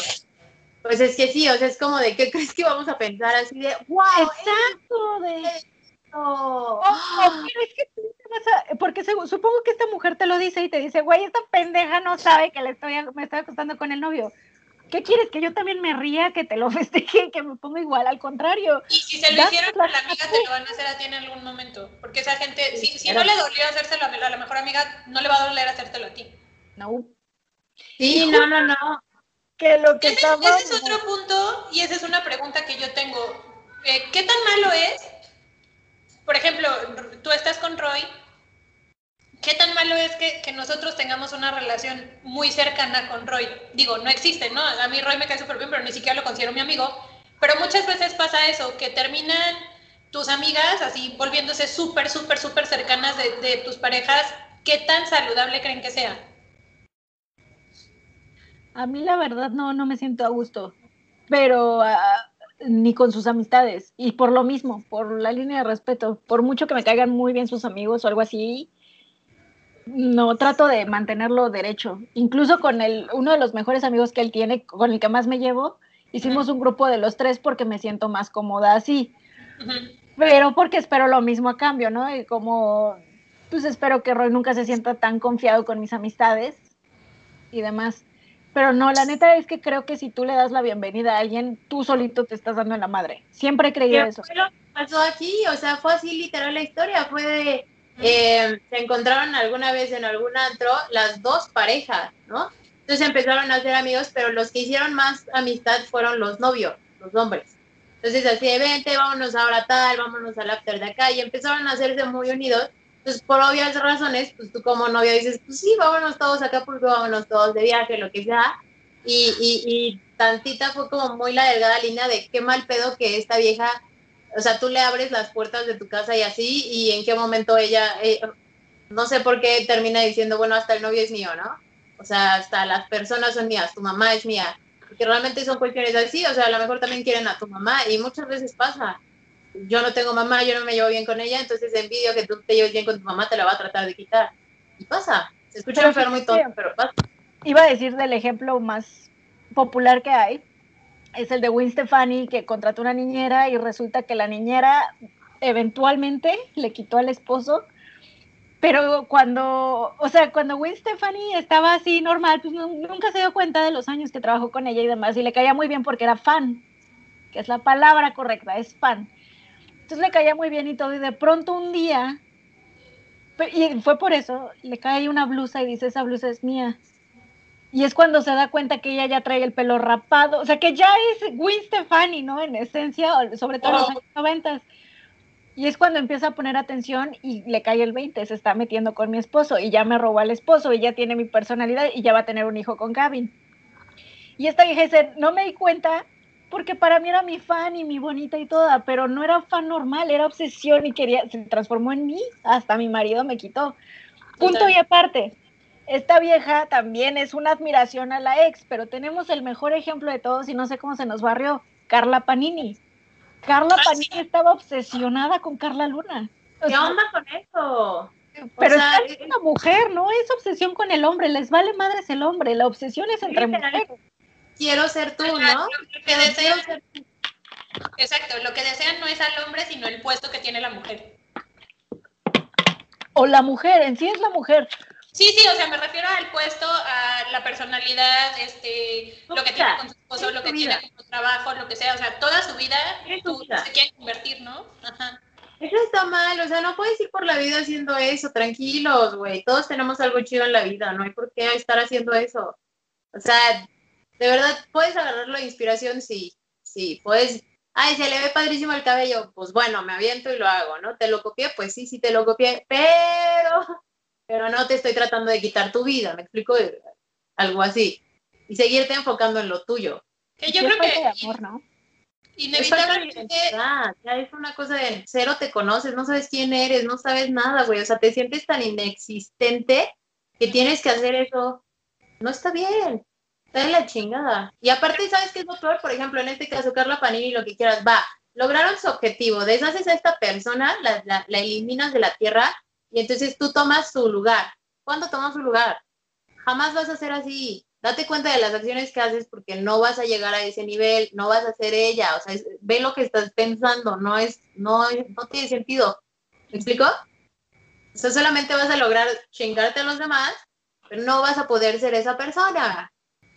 pues es que sí, o sea, es como de, ¿qué crees que vamos a pensar así de, wow, Exacto, de... esto? Ojo, pero es que tú te vas a- porque supongo que esta mujer te lo dice y te dice, güey, esta pendeja no sabe que le estoy, me estoy acostando con el novio. ¿Qué quieres? ¿Que yo también me ría, que te lo festeje, que me ponga igual? Al contrario. Y si se lo hicieron a la amiga, te lo van a hacer a ti en algún momento. Porque esa gente, si, si no le dolió hacérselo a la- a la mejor amiga, no le va a doler hacértelo a ti. No, Sí, no, no, no. que lo que Ese, estamos... ese es otro punto y esa es una pregunta que yo tengo. Eh, ¿Qué tan malo es? Por ejemplo, tú estás con Roy. ¿Qué tan malo es que, que nosotros tengamos una relación muy cercana con Roy? Digo, no existe, ¿no? A mí Roy me cae súper bien, pero ni siquiera lo considero mi amigo. Pero muchas veces pasa eso, que terminan tus amigas así volviéndose súper, súper, súper cercanas de, de tus parejas. ¿Qué tan saludable creen que sea? A mí la verdad no, no me siento a gusto, pero ah, ni con sus amistades. Y por lo mismo, por la línea de respeto, por mucho que me caigan muy bien sus amigos o algo así, no trato de mantenerlo derecho. Incluso con el, uno de los mejores amigos que él tiene, con el que más me llevo, hicimos un grupo de los tres porque me siento más cómoda así. Pero porque espero lo mismo a cambio, ¿no? Y como, pues espero que Roy nunca se sienta tan confiado con mis amistades y demás. Pero no, la neta es que creo que si tú le das la bienvenida a alguien, tú solito te estás dando en la madre. Siempre he creído ¿Qué eso. fue lo que pasó aquí? O sea, fue así literal la historia. Fue de. eh, se encontraron alguna vez en algún antro las dos parejas, ¿no? Entonces empezaron a ser amigos, pero los que hicieron más amistad fueron los novios, los hombres. Entonces, así de vente, vámonos ahora tal, vámonos al after de acá, y empezaron a hacerse muy unidos. Entonces, por obvias razones, pues tú como novia dices, pues sí, vámonos todos acá, porque vámonos todos de viaje, lo que sea. Y, y, y tantita fue como muy la delgada línea de qué mal pedo que esta vieja, o sea, tú le abres las puertas de tu casa y así, y en qué momento ella, eh, no sé por qué termina diciendo, bueno, hasta el novio es mío, ¿no? O sea, hasta las personas son mías, tu mamá es mía, porque realmente son cuestiones así, o sea, a lo mejor también quieren a tu mamá, y muchas veces pasa. Yo no tengo mamá, yo no me llevo bien con ella, entonces envidio que tú te lleves bien con tu mamá, te la va a tratar de quitar. Y pasa. Se escucha enfermo y todo, pero pasa. Iba a decir del ejemplo más popular que hay, es el de Gwen Stefani, que contrató una niñera y resulta que la niñera eventualmente le quitó al esposo. Pero cuando, o sea, cuando Gwen Stefani estaba así normal, pues nunca se dio cuenta de los años que trabajó con ella y demás, y le caía muy bien porque era fan, que es la palabra correcta, es fan. Entonces le caía muy bien y todo, y de pronto un día, y fue por eso, le cae una blusa y dice, esa blusa es mía. Y es cuando se da cuenta que ella ya trae el pelo rapado, o sea, que ya es Gwen Stefani, ¿no? En esencia, sobre todo en los años 90. Y es cuando empieza a poner atención y le cae el 20, se está metiendo con mi esposo y ya me robó al esposo y ya tiene mi personalidad y ya va a tener un hijo con Gavin. Y esta dice, no me di cuenta porque para mí era mi fan y mi bonita y toda, pero no era fan normal, era obsesión y quería, se transformó en mí, hasta mi marido me quitó. Punto y aparte, esta vieja también es una admiración a la ex, pero tenemos el mejor ejemplo de todos y no sé cómo se nos barrió, Carla Panini. Carla Ah, Panini estaba obsesionada con Carla Luna. O ¿Qué onda con eso? Pero O sea, es una mujer, no es obsesión con el hombre, les vale madres el hombre, la obsesión es entre mujeres. Quiero ser tú, Ajá, ¿no? Lo que desean, ser tú. exacto, lo que desean no es al hombre, sino el puesto que tiene la mujer. O la mujer, en sí es la mujer. Sí, sí, o sea, me refiero al puesto, a la personalidad, este, lo que tiene con su esposo, es lo que su tiene con su trabajo, lo que sea, o sea, toda su vida Es su tú, vida. se quiere convertir, ¿no? Ajá. Eso está mal, o sea, no puedes ir por la vida haciendo eso, tranquilos, güey. Todos tenemos algo chido en la vida, no hay por qué estar haciendo eso. O sea, de verdad, puedes agarrarlo de inspiración, sí, sí, puedes, ay, se le ve padrísimo el cabello, pues bueno, me aviento y lo hago, ¿no? ¿Te lo copié? Pues sí, sí te lo copié, pero, pero no te estoy tratando de quitar tu vida, me explico, algo así. Y seguirte enfocando en lo tuyo. Que yo es creo de que amor, ¿no? inevitablemente... Ya es una cosa de cero te conoces, no sabes quién eres, no sabes nada, güey. O sea, te sientes tan inexistente que tienes que hacer eso. No está bien. Está de la chingada. Y aparte, ¿sabes qué es lo? Por ejemplo, en este caso, Carla Panini, lo que quieras, va, lograron su objetivo, deshaces a esta persona, la, la, la eliminas de la tierra y entonces tú tomas su lugar. ¿Cuándo tomas su lugar? Jamás vas a ser así date cuenta de las acciones que haces porque no vas a llegar a ese nivel, no vas a ser ella, o sea, ve lo que estás pensando, no es, no, no tiene sentido. ¿Me explico? O sea, solamente vas a lograr chingarte a los demás, pero no vas a poder ser esa persona.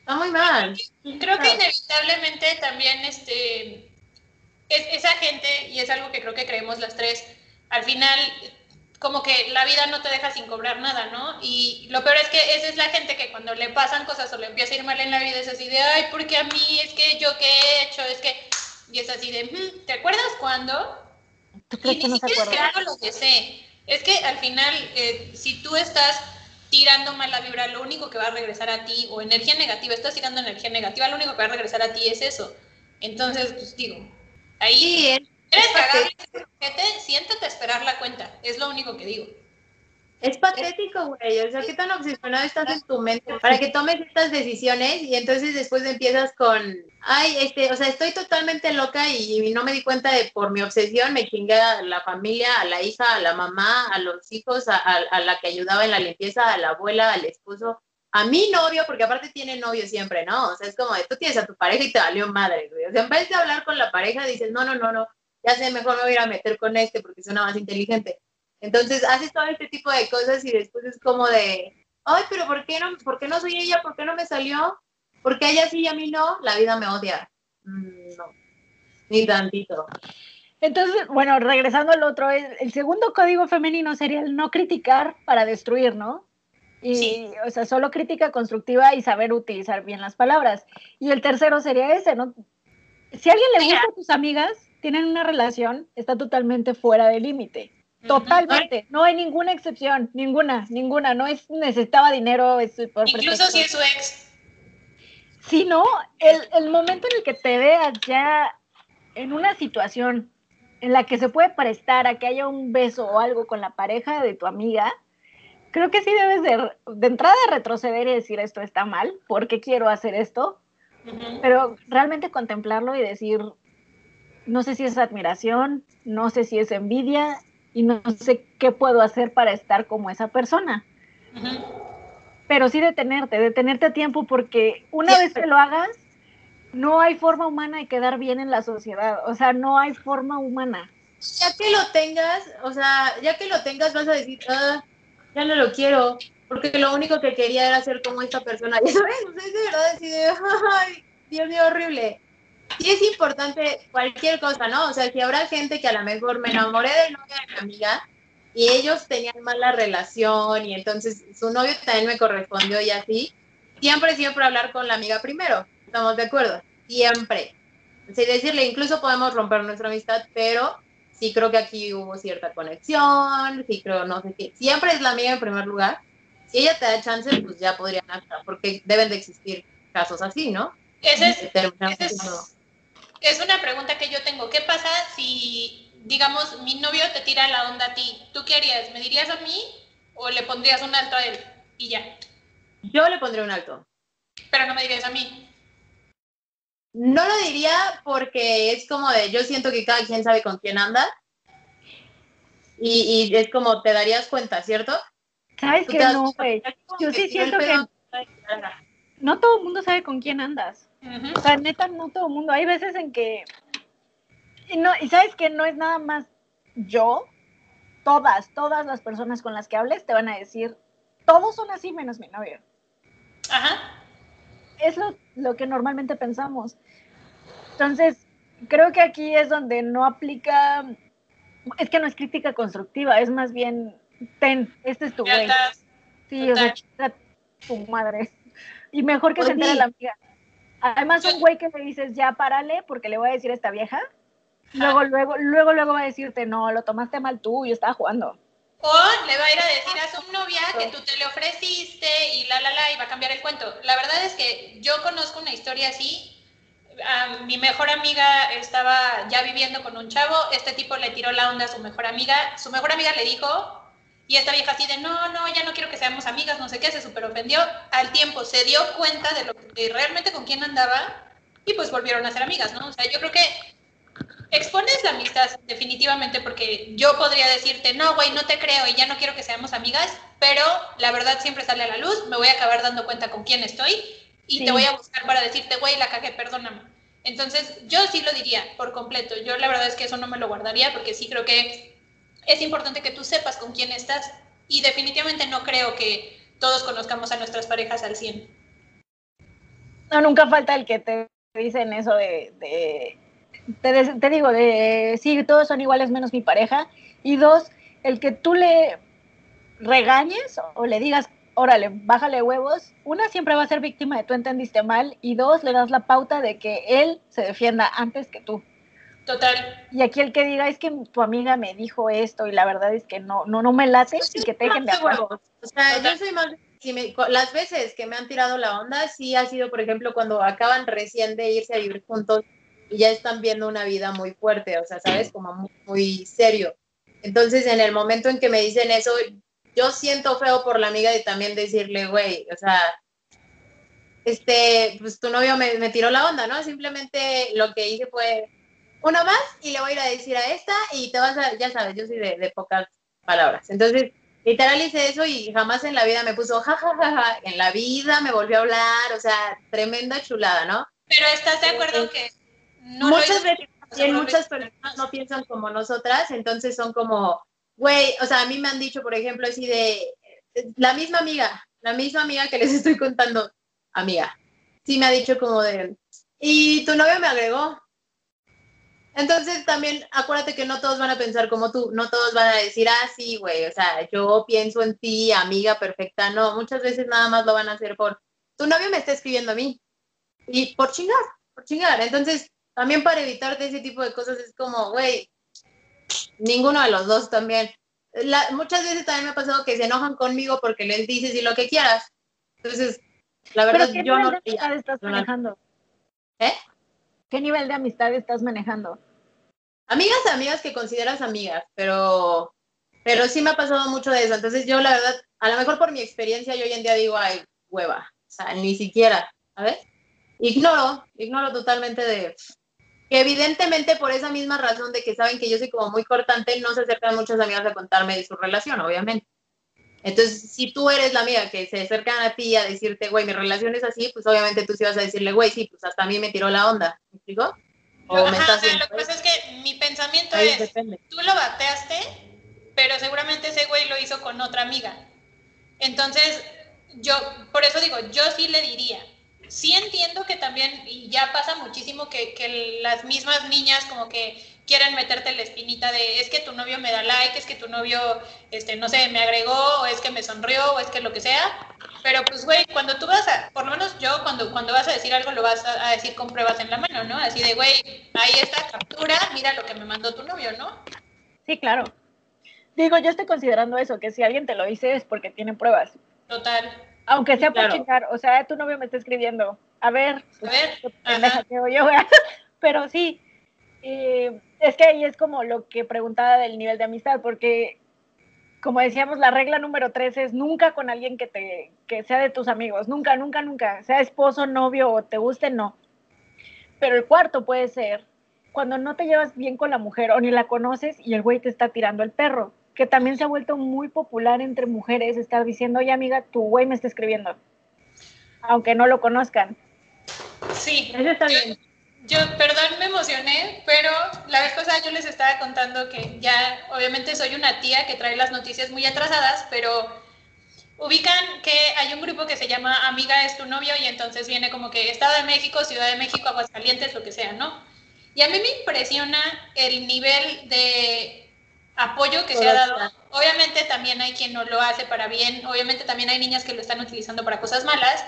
Está muy mal. Creo que inevitablemente también este, esa gente, y es algo que creo que creemos las tres, al final como que la vida no te deja sin cobrar nada, ¿no? Y lo peor es que esa es la gente que cuando le pasan cosas o le empieza a ir mal en la vida es así de, ay, porque a mí es que yo qué he hecho, es que, y es así de, mm, ¿te acuerdas cuándo? y ni siquiera es que no lo desee. Es que al final, eh, si tú estás tirando mala vibra, lo único que va a regresar a ti, o energía negativa, estás tirando energía negativa, lo único que va a regresar a ti es eso. Entonces, pues digo, ahí ¿Eres cagable, siéntate a esperar la cuenta, es lo único que digo. Es patético, güey. O sea, qué tan obsesionado estás en tu mente para que tomes estas decisiones y entonces después empiezas con, ay, este, o sea, estoy totalmente loca y, no me di cuenta de por mi obsesión me chingué a la familia, a la hija, a la mamá, a los hijos, a, a la que ayudaba en la limpieza, a la abuela, al esposo, a mi novio, porque aparte tiene novio siempre, ¿no? O sea, es como de tú tienes a tu pareja y te valió madre, güey. O sea, en vez de hablar con la pareja, dices, no, no, no, no, ya sé, mejor me voy a ir a meter con este porque suena más inteligente. Entonces haces todo este tipo de cosas y después es como de, ay, pero ¿por qué no, por qué no soy ella? ¿Por qué no me salió? ¿Por qué ella sí y a mí no? La vida me odia. Mm, no, ni tantito. Entonces, bueno, regresando al otro, el segundo código femenino sería el no criticar para destruir, ¿no? Y, o sea, solo crítica constructiva y saber utilizar bien las palabras. Y el tercero sería ese, ¿no? Si a alguien le gusta a tus amigas, tienen una relación, está totalmente fuera de límite. Totalmente, no hay ninguna excepción, ninguna, ninguna, no es necesitaba dinero. Es Incluso si es su ex. Sí, no, el, el momento en el que te veas ya en una situación en la que se puede prestar a que haya un beso o algo con la pareja de tu amiga, creo que sí debes de, de entrada retroceder y decir esto está mal, ¿por qué quiero hacer esto? Pero realmente contemplarlo y decir, no sé si es admiración, no sé si es envidia y no sé qué puedo hacer para estar como esa persona. Pero sí detenerte, detenerte a tiempo porque una vez que lo hagas, no hay forma humana de quedar bien en la sociedad, o sea, no hay forma humana. Ya que lo tengas, o sea, ya que lo tengas vas a decir, ah, ya no lo quiero, porque lo único que quería era ser como esta persona, ya sabes, o sea, es de verdad ay, Dios mío, horrible sí es importante cualquier cosa, ¿no? O sea, si habrá gente que a lo mejor me enamoré del novio de mi amiga y ellos tenían mala relación y entonces su novio también me correspondió y así, siempre, siempre hablar con la amiga primero, ¿estamos de acuerdo? Siempre. Decirle, incluso podemos romper nuestra amistad, pero sí creo que aquí hubo cierta conexión, sí creo, no sé qué. Siempre es la amiga en primer lugar. Si ella te da chance, pues ya podrían estar, porque deben de existir casos así, ¿no? Ese es, ese es, es una pregunta que yo tengo. ¿Qué pasa si, digamos, mi novio te tira la onda a ti? ¿Tú qué harías? ¿Me dirías a mí o le pondrías un alto a él y ya? Yo le pondría un alto. Pero no me dirías a mí. No lo diría porque es como de, yo siento que cada quien sabe con quién anda. Y, y es como, te darías cuenta, ¿cierto? ¿Sabes que no, güey? Yo sí siento que no todo el mundo sabe con quién andas. O sea, neta, no todo el mundo. Hay veces en que. Y, no, y sabes que no es nada más yo. Todas, todas las personas con las que hables te van a decir, todos son así menos mi novio. Ajá. Es lo, lo que normalmente pensamos. Entonces, creo que aquí es donde no aplica. Es que no es crítica constructiva, es más bien, ten, este es tu güey. Sí, o sea, tu madre. Y mejor que se entere la amiga. Además, un güey que me dices, ya párale, porque le voy a decir a esta vieja. Luego, luego, luego, luego va a decirte, no, lo tomaste mal tú, yo estaba jugando. O le va a ir a decir a su novia que tú te le ofreciste y la, la, la, y va a cambiar el cuento. La verdad es que yo conozco una historia así. mi mejor amiga estaba ya viviendo con un chavo, este tipo le tiró la onda a su mejor amiga, su mejor amiga le dijo, y esta vieja así de, no, no, ya no quiero que seamos amigas, no sé qué, se super ofendió, al tiempo se dio cuenta de lo que realmente con quién andaba y pues volvieron a ser amigas, ¿no? O sea, yo creo que expones la amistad definitivamente porque yo podría decirte, no, güey, no te creo y ya no quiero que seamos amigas, pero la verdad siempre sale a la luz, me voy a acabar dando cuenta con quién estoy y te voy a buscar para decirte, güey, la cagué, perdóname. Entonces, yo sí lo diría por completo. Yo la verdad es que eso no me lo guardaría porque sí creo que es importante que tú sepas con quién estás y definitivamente no creo que todos conozcamos a nuestras parejas al 100. No, nunca falta el que te dicen eso de, te, te, digo, de sí, todos son iguales menos mi pareja. Y dos, el que tú le regañes o le digas órale, bájale huevos, una siempre va a ser víctima de tú entendiste mal y dos, le das la pauta de que él se defienda antes que tú. Total. Y aquí el que diga es que tu amiga me dijo esto y la verdad es que no, no, no me late y que te dejen de huevos. O sea, yo soy más las veces que me han tirado la onda, sí ha sido, por ejemplo, cuando acaban recién de irse a vivir juntos y ya están viendo una vida muy fuerte, o sea, sabes, como muy, muy serio. Entonces, en el momento en que me dicen eso, yo siento feo por la amiga de también decirle, güey, o sea, este, pues tu novio me, me, tiró la onda, ¿no? Simplemente lo que hice fue uno más y le voy a ir a decir a esta y te vas a, ya sabes, yo soy de, de pocas palabras. Entonces, literal hice eso y jamás en la vida me puso jajajaja, ja, ja, ja. en la vida me volvió a hablar, o sea, tremenda chulada, ¿no? Pero estás de acuerdo que no muchas veces muchas personas no piensan como nosotras, entonces son como Güey, o sea, a mí me han dicho, por ejemplo, así de, la misma amiga, la misma amiga que les estoy contando, amiga, sí me ha dicho como de, y tu novio me agregó. Entonces también acuérdate que no todos van a pensar como tú, no todos van a decir, ah, sí, güey, o sea, yo pienso en ti, amiga perfecta, no, muchas veces nada más lo van a hacer por, tu novio me está escribiendo a mí, y por chingar, por chingar. Entonces, también para evitarte ese tipo de cosas es como, güey, Ninguno de los dos también. muchas veces también me ha pasado que se enojan conmigo porque les dices y lo que quieras. Entonces, la verdad, ¿qué yo nivel De amistad estás manejando? ¿Eh? ¿Qué nivel de amistad estás manejando? Amigas, amigas que consideras amigas, pero, pero sí me ha pasado mucho de eso. Entonces, yo la verdad, a lo mejor por mi experiencia, yo hoy en día digo, ay, hueva. O sea, ni siquiera, ¿sabes? Ignoro, ignoro totalmente de, que evidentemente por esa misma razón de que saben que yo soy como muy cortante, no se acercan muchas amigas a contarme de su relación, obviamente. Entonces, si tú eres la amiga que se acercan a ti a decirte, güey, mi relación es así, pues obviamente tú sí vas a decirle, güey, sí, pues hasta a mí me tiró la onda. ¿Me explico? O me estás lo que pasa es que mi pensamiento es, tú lo bateaste, pero seguramente ese güey lo hizo con otra amiga. Entonces, yo, por eso digo, yo sí le diría, sí entiendo que también, y ya pasa muchísimo, que, que, las mismas niñas como que quieren meterte la espinita de es que tu novio me da like, es que tu novio, este, no sé, me agregó, o es que me sonrió, o es que lo que sea. Pero pues, güey, cuando tú vas a, por lo menos yo, cuando, cuando vas a decir algo, lo vas a, a decir con pruebas en la mano, ¿no? Así de, güey, ahí está captura, mira lo que me mandó tu novio, ¿no? Sí, claro. Digo, yo estoy considerando eso, que si alguien te lo dice es porque tiene pruebas. Total. Aunque sea por chingar, o sea, tu novio me está escribiendo. A ver, a ver, yo, pero sí, eh, es que ahí es como lo que preguntaba del nivel de amistad, porque como decíamos, la regla número tres es nunca con alguien que te que sea de tus amigos, nunca, nunca, nunca, sea esposo, novio o te guste, no. Pero el cuarto puede ser cuando no te llevas bien con la mujer o ni la conoces y el güey te está tirando el perro que también se ha vuelto muy popular entre mujeres estar diciendo, oye amiga, tu güey me está escribiendo, aunque no lo conozcan. Sí, eso está bien. Yo, perdón, me emocioné, pero la vez pasada yo les estaba contando que ya, obviamente soy una tía que trae las noticias muy atrasadas, pero ubican que hay un grupo que se llama Amiga es tu novio y entonces viene como que Estado de México, Ciudad de México, Aguascalientes, lo que sea, ¿no? Y a mí me impresiona el nivel de apoyo que se ha dado. Obviamente también hay quien no lo hace para bien, obviamente también hay niñas que lo están utilizando para cosas malas,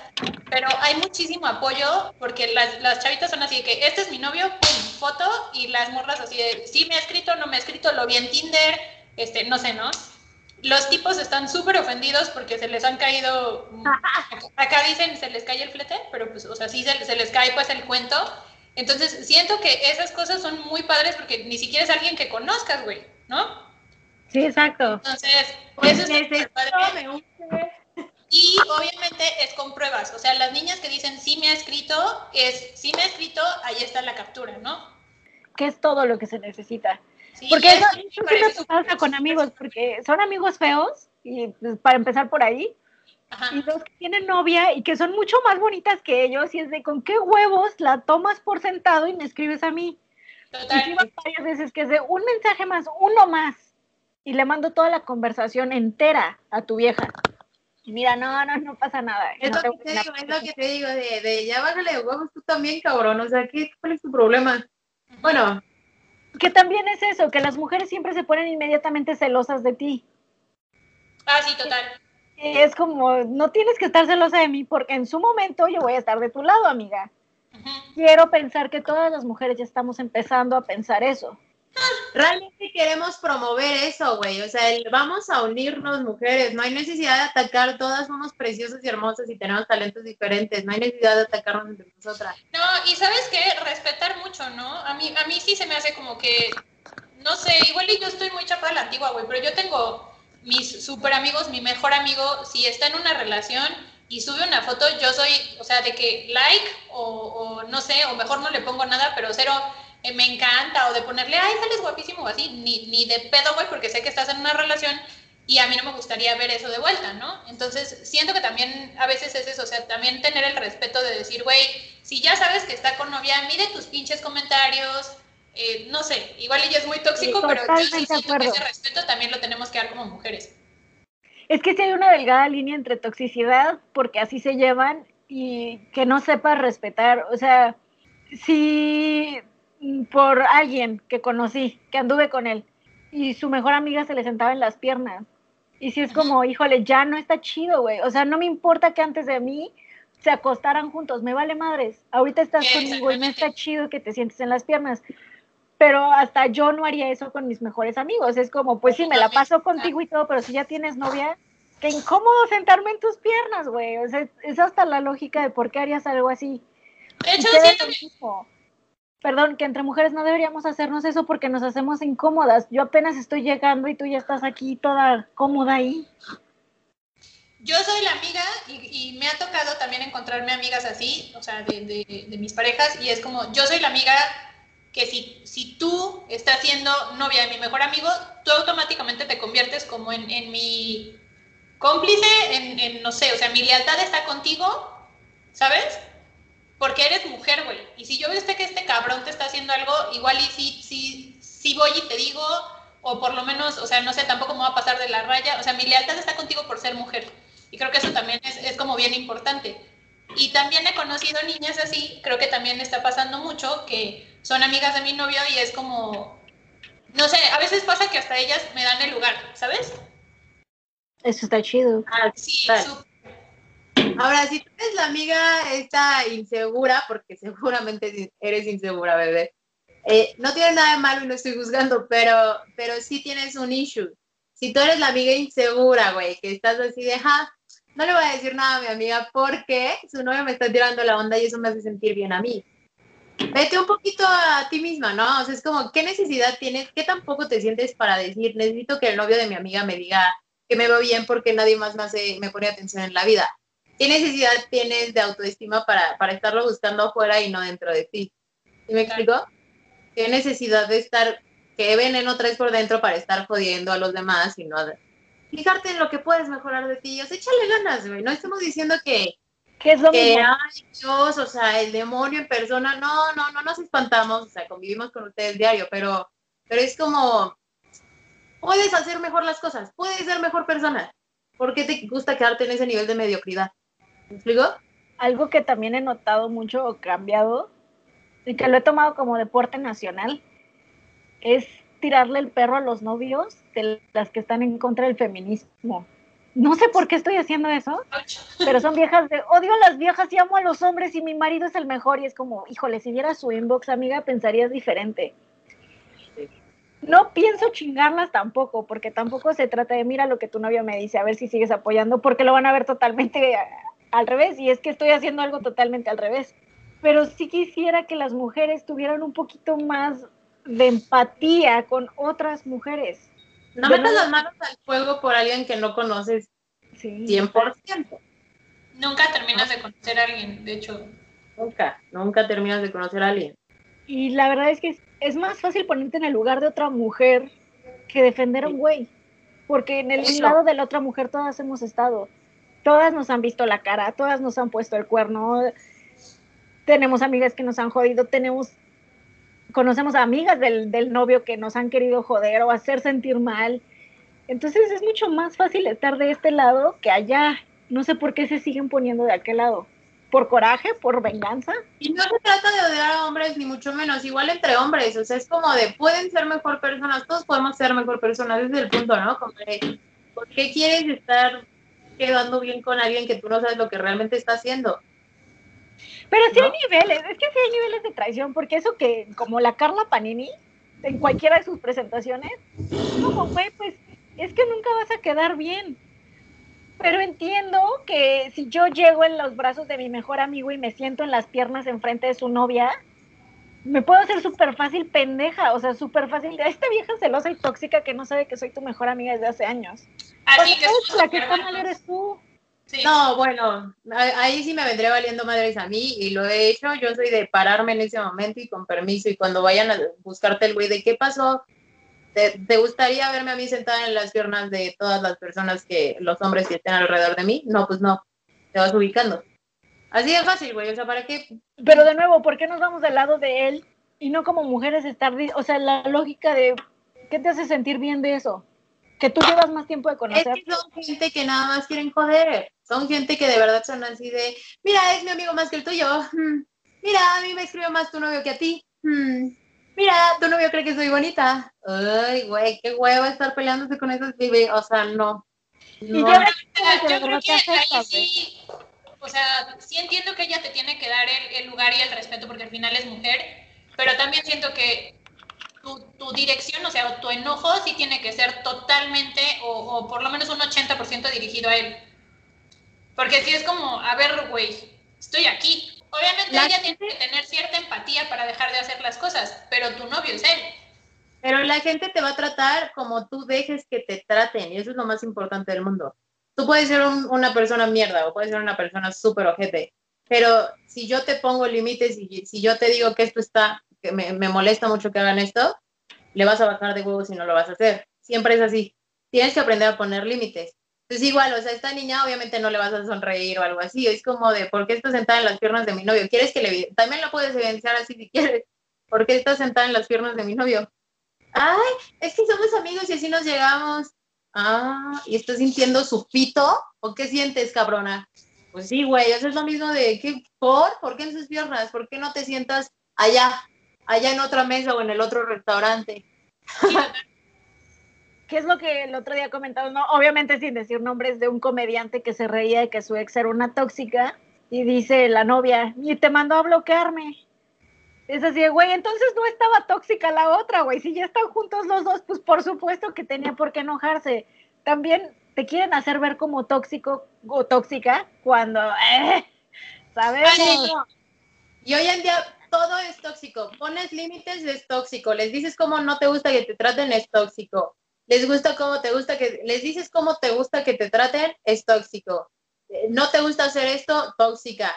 pero hay muchísimo apoyo porque las, las chavitas son así de que este es mi novio, pum, foto, y las morras así de sí me ha escrito, no me ha escrito, lo vi en Tinder, este, no sé, ¿no? Los tipos están súper ofendidos porque se les han caído, acá dicen se les cae el flete, pero pues, o sea, sí se, se les cae pues el cuento Entonces, siento que esas cosas son muy padres porque ni siquiera es alguien que conozcas, güey, ¿no? Sí, exacto. Entonces, eso es padre. Y obviamente es con pruebas. O sea, las niñas que dicen sí me ha escrito, es sí me ha escrito, ahí está la captura, ¿no? Que es todo lo que se necesita. porque eso, eso sí pasa con amigos, porque son amigos feos, y pues, para empezar por ahí, y dos que tienen novia y que son mucho más bonitas que ellos, y es de con qué huevos la tomas por sentado y me escribes a mí. Total. Y varias veces que es de un mensaje más, uno más, y le mando toda la conversación entera a tu vieja. Y mira, no, no, no pasa nada. Es, lo, que te digo, es lo que te digo, de, de ya bájale de huevos tú también, cabrón. O sea, ¿qué, ¿cuál es tu problema? Bueno. Que también es eso, que las mujeres siempre se ponen inmediatamente celosas de ti. Ah, sí, total. Es como, no tienes que estar celosa de mí porque en su momento yo voy a estar de tu lado, amiga. Quiero pensar que todas las mujeres ya estamos empezando a pensar eso. Realmente queremos promover eso, güey. O sea, vamos a unirnos mujeres. No hay necesidad de atacar. Todas somos preciosas y hermosas y tenemos talentos diferentes. No hay necesidad de atacarnos entre nosotras. No, y sabes qué, respetar mucho, ¿no? A mí, a mí sí se me hace como que, no sé, igual y yo estoy muy chapada la antigua, güey, pero yo tengo mis super amigos, mi mejor amigo, si está en una relación y sube una foto, yo soy, o sea, de que like o no sé, o mejor no le pongo nada, pero cero eh, me encanta, o de ponerle, ay, sales guapísimo o así, ni, ni de pedo, güey, porque sé que estás en una relación y a mí no me gustaría ver eso de vuelta, ¿no? Entonces, siento que también a veces es eso, o sea, también tener el respeto de decir, güey, si ya sabes que está con novia, mire tus pinches comentarios, eh, no sé, igual ella es muy tóxico, pero yo sí siento que ese respeto también lo tenemos que dar como mujeres. Es que si hay una delgada línea entre toxicidad, porque así se llevan, y que no sepa respetar, o sea, si por alguien que conocí, que anduve con él, y su mejor amiga se le sentaba en las piernas. Y si es como, híjole, ya no está chido, güey. O sea, no me importa que antes de mí se acostaran juntos, me vale madres. Ahorita estás conmigo y no está chido que te sientes en las piernas. Pero hasta yo no haría eso con mis mejores amigos. Es como, pues sí, me la paso contigo y todo, pero si ya tienes novia, qué incómodo sentarme en tus piernas, güey. O sea, es hasta la lógica de por qué harías algo así. De hecho, siento que perdón, que entre mujeres no deberíamos hacernos eso porque nos hacemos incómodas. Yo apenas estoy llegando y tú ya estás aquí toda cómoda ahí. Yo soy la amiga y, me ha tocado también encontrarme amigas así, o sea, de, mis parejas, y es como, yo soy la amiga que si, si tú estás siendo novia de mi mejor amigo, tú automáticamente te conviertes como en, mi cómplice, en, en, no sé, o sea, mi lealtad está contigo, ¿sabes? Porque eres mujer, güey. Y si yo veo que este cabrón te está haciendo algo, igual y sí, sí, sí voy y te digo, o por lo menos, o sea, no sé, tampoco me va a pasar de la raya. O sea, mi lealtad está contigo por ser mujer. Y creo que eso también es, es como bien importante. Y también he conocido niñas así, creo que también está pasando mucho, que son amigas de mi novio y es como, no sé, a veces pasa que hasta ellas me dan el lugar, ¿sabes? Eso está chido. Ah, sí, Ahora, si tú eres la amiga esta insegura, porque seguramente eres insegura, bebé, eh, no tiene nada de malo y no estoy juzgando, pero, pero sí tienes un issue. Si tú eres la amiga insegura, güey, que estás así de, ja, no le voy a decir nada a mi amiga porque su novio me está tirando la onda y eso me hace sentir bien a mí. Vete un poquito a ti misma, ¿no? O sea, es como, ¿qué necesidad tienes? ¿Qué tampoco te sientes para decir, necesito que el novio de mi amiga me diga que me veo bien porque nadie más me, hace, me pone atención en la vida? ¿Qué necesidad tienes de autoestima para, para estarlo buscando afuera y no dentro de ti? ¿Sí me explico? ¿Qué necesidad de estar, qué veneno traes por dentro para estar jodiendo a los demás y no fijarte en lo que puedes mejorar de ti? O sea, échale ganas, güey. No estamos diciendo que, ¿Qué es lo que, ay, Dios, o sea, el demonio en persona, no, no, no nos espantamos, o sea, convivimos con ustedes diario, pero, pero es como, puedes hacer mejor las cosas, puedes ser mejor persona. ¿Por qué te gusta quedarte en ese nivel de mediocridad? ¿Me explico? Algo que también he notado mucho o cambiado, y que lo he tomado como deporte nacional, es tirarle el perro a los novios de las que están en contra del feminismo. No sé por qué estoy haciendo eso, pero son viejas de odio a las viejas y amo a los hombres y mi marido es el mejor. Y es como, híjole, si viera su inbox, amiga, pensarías diferente. No pienso chingarlas tampoco, porque tampoco se trata de mira lo que tu novio me dice, a ver si sigues apoyando, porque lo van a ver totalmente al revés y es que estoy haciendo algo totalmente al revés. pero sí quisiera que las mujeres tuvieran un poquito más de empatía con otras mujeres. No metas las manos al fuego por alguien que no conoces sí. 100%. Nunca terminas de conocer a alguien, de hecho. Nunca, nunca terminas de conocer a alguien. Y la verdad es que es, más fácil ponerte en el lugar de otra mujer que defender a un güey. Porque en el lado de la otra mujer todas hemos estado. Todas nos han visto la cara, todas nos han puesto el cuerno. Tenemos amigas que nos han jodido, tenemos conocemos a amigas del, del novio que nos han querido joder o hacer sentir mal. Entonces es mucho más fácil estar de este lado que allá. No sé por qué se siguen poniendo de aquel lado. ¿Por coraje? ¿Por venganza? Y no se trata de odiar a hombres, ni mucho menos. Igual entre hombres. O sea, es como de, pueden ser mejor personas. Todos podemos ser mejor personas. Es el punto, ¿no? Como de, ¿por qué quieres estar quedando bien con alguien que tú no sabes lo que realmente está haciendo? Pero sí hay niveles, es que sí hay niveles de traición, porque eso que, como la Carla Panini, en cualquiera de sus presentaciones, como fue, pues, es que nunca vas a quedar bien. Pero entiendo que si yo llego en los brazos de mi mejor amigo y me siento en las piernas enfrente de su novia, me puedo hacer súper fácil pendeja, o sea, súper fácil. Esta vieja celosa y tóxica que no sabe que soy tu mejor amiga desde hace años. Así que la que está mal eres tú. No, bueno, ahí sí me vendré valiendo madres a mí y lo he hecho. Yo soy de pararme en ese momento y con permiso. Y cuando vayan a buscarte el güey de qué pasó, ¿Te, gustaría verme a mí sentada en las piernas de todas las personas que, los hombres que estén alrededor de mí? No, pues no. Te vas ubicando. Así de fácil, güey. O sea, ¿para qué? Pero de nuevo, ¿por qué nos vamos del lado de él y no como mujeres estar. O sea, la lógica de. ¿Qué te hace sentir bien de eso? que tú llevas más tiempo de conocer. Es que son gente que nada más quieren joder. Son gente que de verdad son así de, mira, es mi amigo más que el tuyo. Hmm. Mira, a mí me escribió más tu novio que a ti. Hmm. Mira, tu novio cree que soy bonita. Ay, güey, qué hueva estar peleándose con esos. O sea, no. Y yo, creo que ahí sí, o sea, sí entiendo que ella te tiene que dar el, el lugar y el respeto porque al final es mujer, pero también siento que tu, dirección, o sea, tu enojo sí tiene que ser totalmente o, por lo menos un 80% dirigido a él. Porque si es como, a ver, güey, estoy aquí. Obviamente ella tiene que tener cierta empatía para dejar de hacer las cosas, pero tu novio es él. Pero la gente te va a tratar como tú dejes que te traten, y eso es lo más importante del mundo. Tú puedes ser una persona mierda o puedes ser una persona súper ojete, pero si yo te pongo límites y si yo te digo que esto está que me, molesta mucho que hagan esto, le vas a bajar de huevos si no lo vas a hacer. Siempre es así. Tienes que aprender a poner límites. Entonces igual, o sea, esta niña obviamente no le vas a sonreír o algo así. Es como de, ¿por qué estás sentada en las piernas de mi novio? ¿Quieres que le... También lo puedes evidenciar así si quieres. ¿Por qué estás sentada en las piernas de mi novio? Ay, es que somos amigos y así nos llegamos. Ah, ¿y estás sintiendo su pito? ¿O qué sientes, cabrona? Pues sí, güey, eso es lo mismo de, ¿qué? ¿Por? ¿Por qué en sus piernas? ¿Por qué no te sientas allá? allá en otra mesa o en el otro restaurante. ¿Qué es lo que el otro día comentado? No, obviamente sin decir nombres de un comediante que se reía de que su ex era una tóxica y dice la novia, y te mandó a bloquearme. Es así, güey, entonces no estaba tóxica la otra, güey. Si ya están juntos los dos, pues por supuesto que tenía por qué enojarse. También te quieren hacer ver como tóxico o tóxica cuando, eh, sabemos. Y hoy en día todo es tóxico. Pones límites, es tóxico. Les dices cómo no te gusta que te traten, es tóxico. Les gusta cómo te gusta que, les dices cómo te gusta que te traten, es tóxico. Eh, no te gusta hacer esto, tóxica.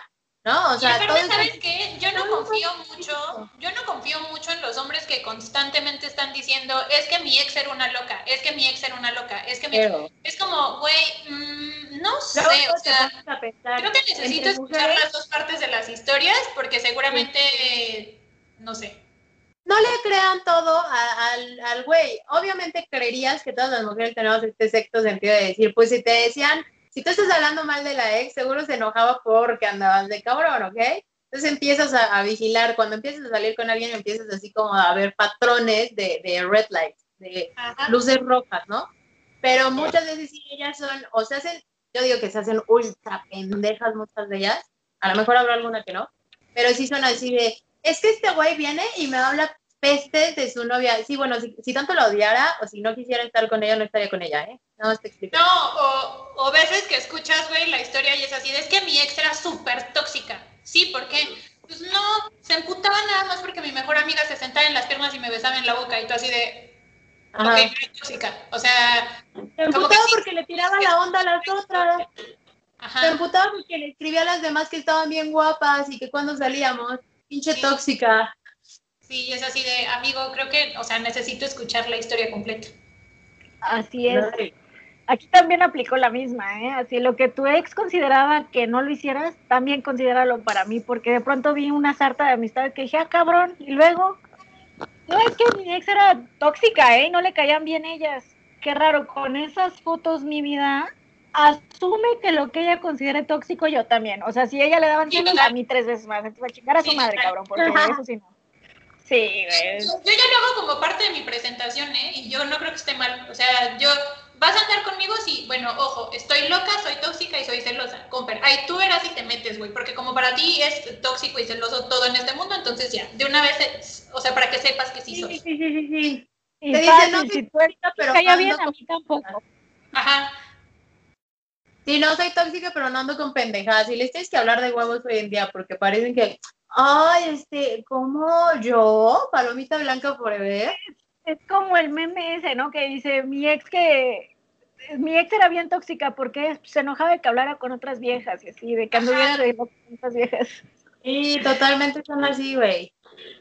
¿No? O sea, ¿sabes qué? Yo no confío mucho, yo no confío mucho en los hombres que constantemente están diciendo, es que mi ex era una loca, es que mi ex era una loca, es que mi ex... Es como, güey, mm, no sé, o sea, creo que necesito escuchar las dos partes de las historias porque seguramente, no sé. No le crean todo al güey. Obviamente creerías que todas las mujeres tenemos este sexto sentido de decir, pues si te decían si tú estás hablando mal de la ex, seguro se enojaba porque andabas de cabrón, ¿ok? Entonces empiezas a, vigilar, cuando empiezas a salir con alguien empiezas así como a ver patrones de, red lights, de luces rojas, ¿no? Pero muchas veces sí ellas son, o se hacen, yo digo que se hacen ultra pendejas muchas de ellas, a lo mejor habrá alguna que no, pero sí son así de, es que este güey viene y me habla peste de su novia. Sí, bueno, si, tanto la odiara o si no quisiera estar con ella, no estaría con ella, ¿eh? No, te explico. No, o, o veces que escuchas, güey, la historia y es así, es que mi ex era súper tóxica. Sí, ¿por qué? Pues no, se emputaba nada más porque mi mejor amiga se sentaba en las piernas y me besaba en la boca y tú así de... Ajá. Ok, tóxica. O sea, Se emputaba porque le tiraba la onda a las otras. Se ajá. emputaba porque le escribía a las demás que estaban bien guapas y que cuando salíamos, pinche tóxica. Sí, es así de, amigo, creo que, o sea, necesito escuchar la historia completa. Así es. Aquí también aplicó la misma, ¿eh? Así lo que tu ex consideraba que no lo hicieras, también considéralo para mí, porque de pronto vi una sarta de amistad que dije, ah, cabrón, y luego, no, es que mi ex era tóxica, ¿eh? y No le caían bien ellas. Qué raro, con esas fotos, mi vida, asume que lo que ella considere tóxico, yo también. O sea, si ella le daban Sí, a mí tres veces más. Entonces, va a chingar a su Sí, madre, cabrón, porque eso sí no. Sí, güey. Yo ya lo hago como parte de mi presentación, ¿eh? Y yo no creo que esté mal. O sea, yo, ¿vas a andar conmigo? Sí, bueno, ojo, estoy loca, soy tóxica y soy celosa. Comper, ahí tú verás si te metes, güey, porque como para ti es tóxico y celoso todo en este mundo, entonces ya, de una vez, o sea, para que sepas que sí Sí, soy. sí, sí, sí, sí. Y Te dice, fácil, no si tú eres pero ando bien, a mí tampoco. Ajá. Sí, no soy tóxica, pero no ando con pendejadas. Y les tienes que hablar de huevos hoy en día porque parecen que, ay, este, como yo, palomita blanca forever. Es como el meme ese, ¿no? Que dice, mi ex que... Mi ex era bien tóxica porque se enojaba de que hablara con otras viejas y así, de que anduviera de con otras viejas. Y totalmente son así, güey.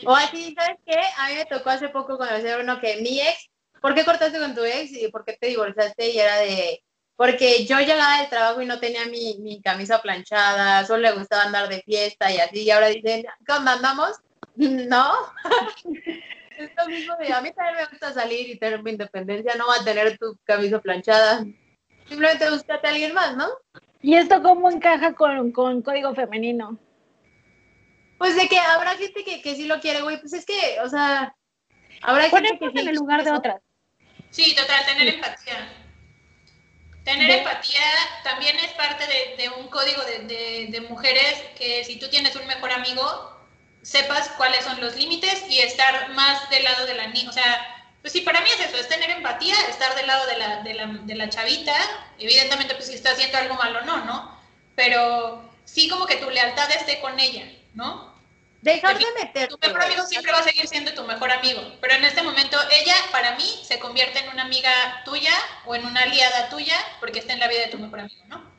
O así, ¿sabes qué? A mí me tocó hace poco conocer uno que mi ex, ¿por qué cortaste con tu ex y por qué te divorciaste? Y era de, porque yo llegaba del trabajo y no tenía mi, mi camisa planchada, solo le gustaba andar de fiesta y así, y ahora dicen, ¿cómo andamos? No. es lo mismo de, a mí también me gusta salir y tener mi independencia, no va a tener tu camisa planchada. Simplemente búscate a alguien más, ¿no? ¿Y esto cómo encaja con, con código femenino? Pues de que habrá gente que, que sí lo quiere, güey, pues es que, o sea, habrá gente que sí en el lugar de otras. Sí, total, tener empatía. Tener De- empatía también es parte de, de un código de, de- de mujeres que si tú tienes un mejor amigo, sepas cuáles son los límites y estar más del lado de la niña. O sea, pues sí, para mí es eso, es tener empatía, estar del lado de la, de la, de la chavita. Evidentemente, pues si está haciendo algo malo, no, ¿no? Pero sí como que tu lealtad esté con ella, ¿no? Dejar de Tu meterte. mejor amigo siempre va a seguir siendo tu mejor amigo, pero en este momento ella, para mí, se convierte en una amiga tuya o en una aliada tuya porque está en la vida de tu mejor amigo, ¿no?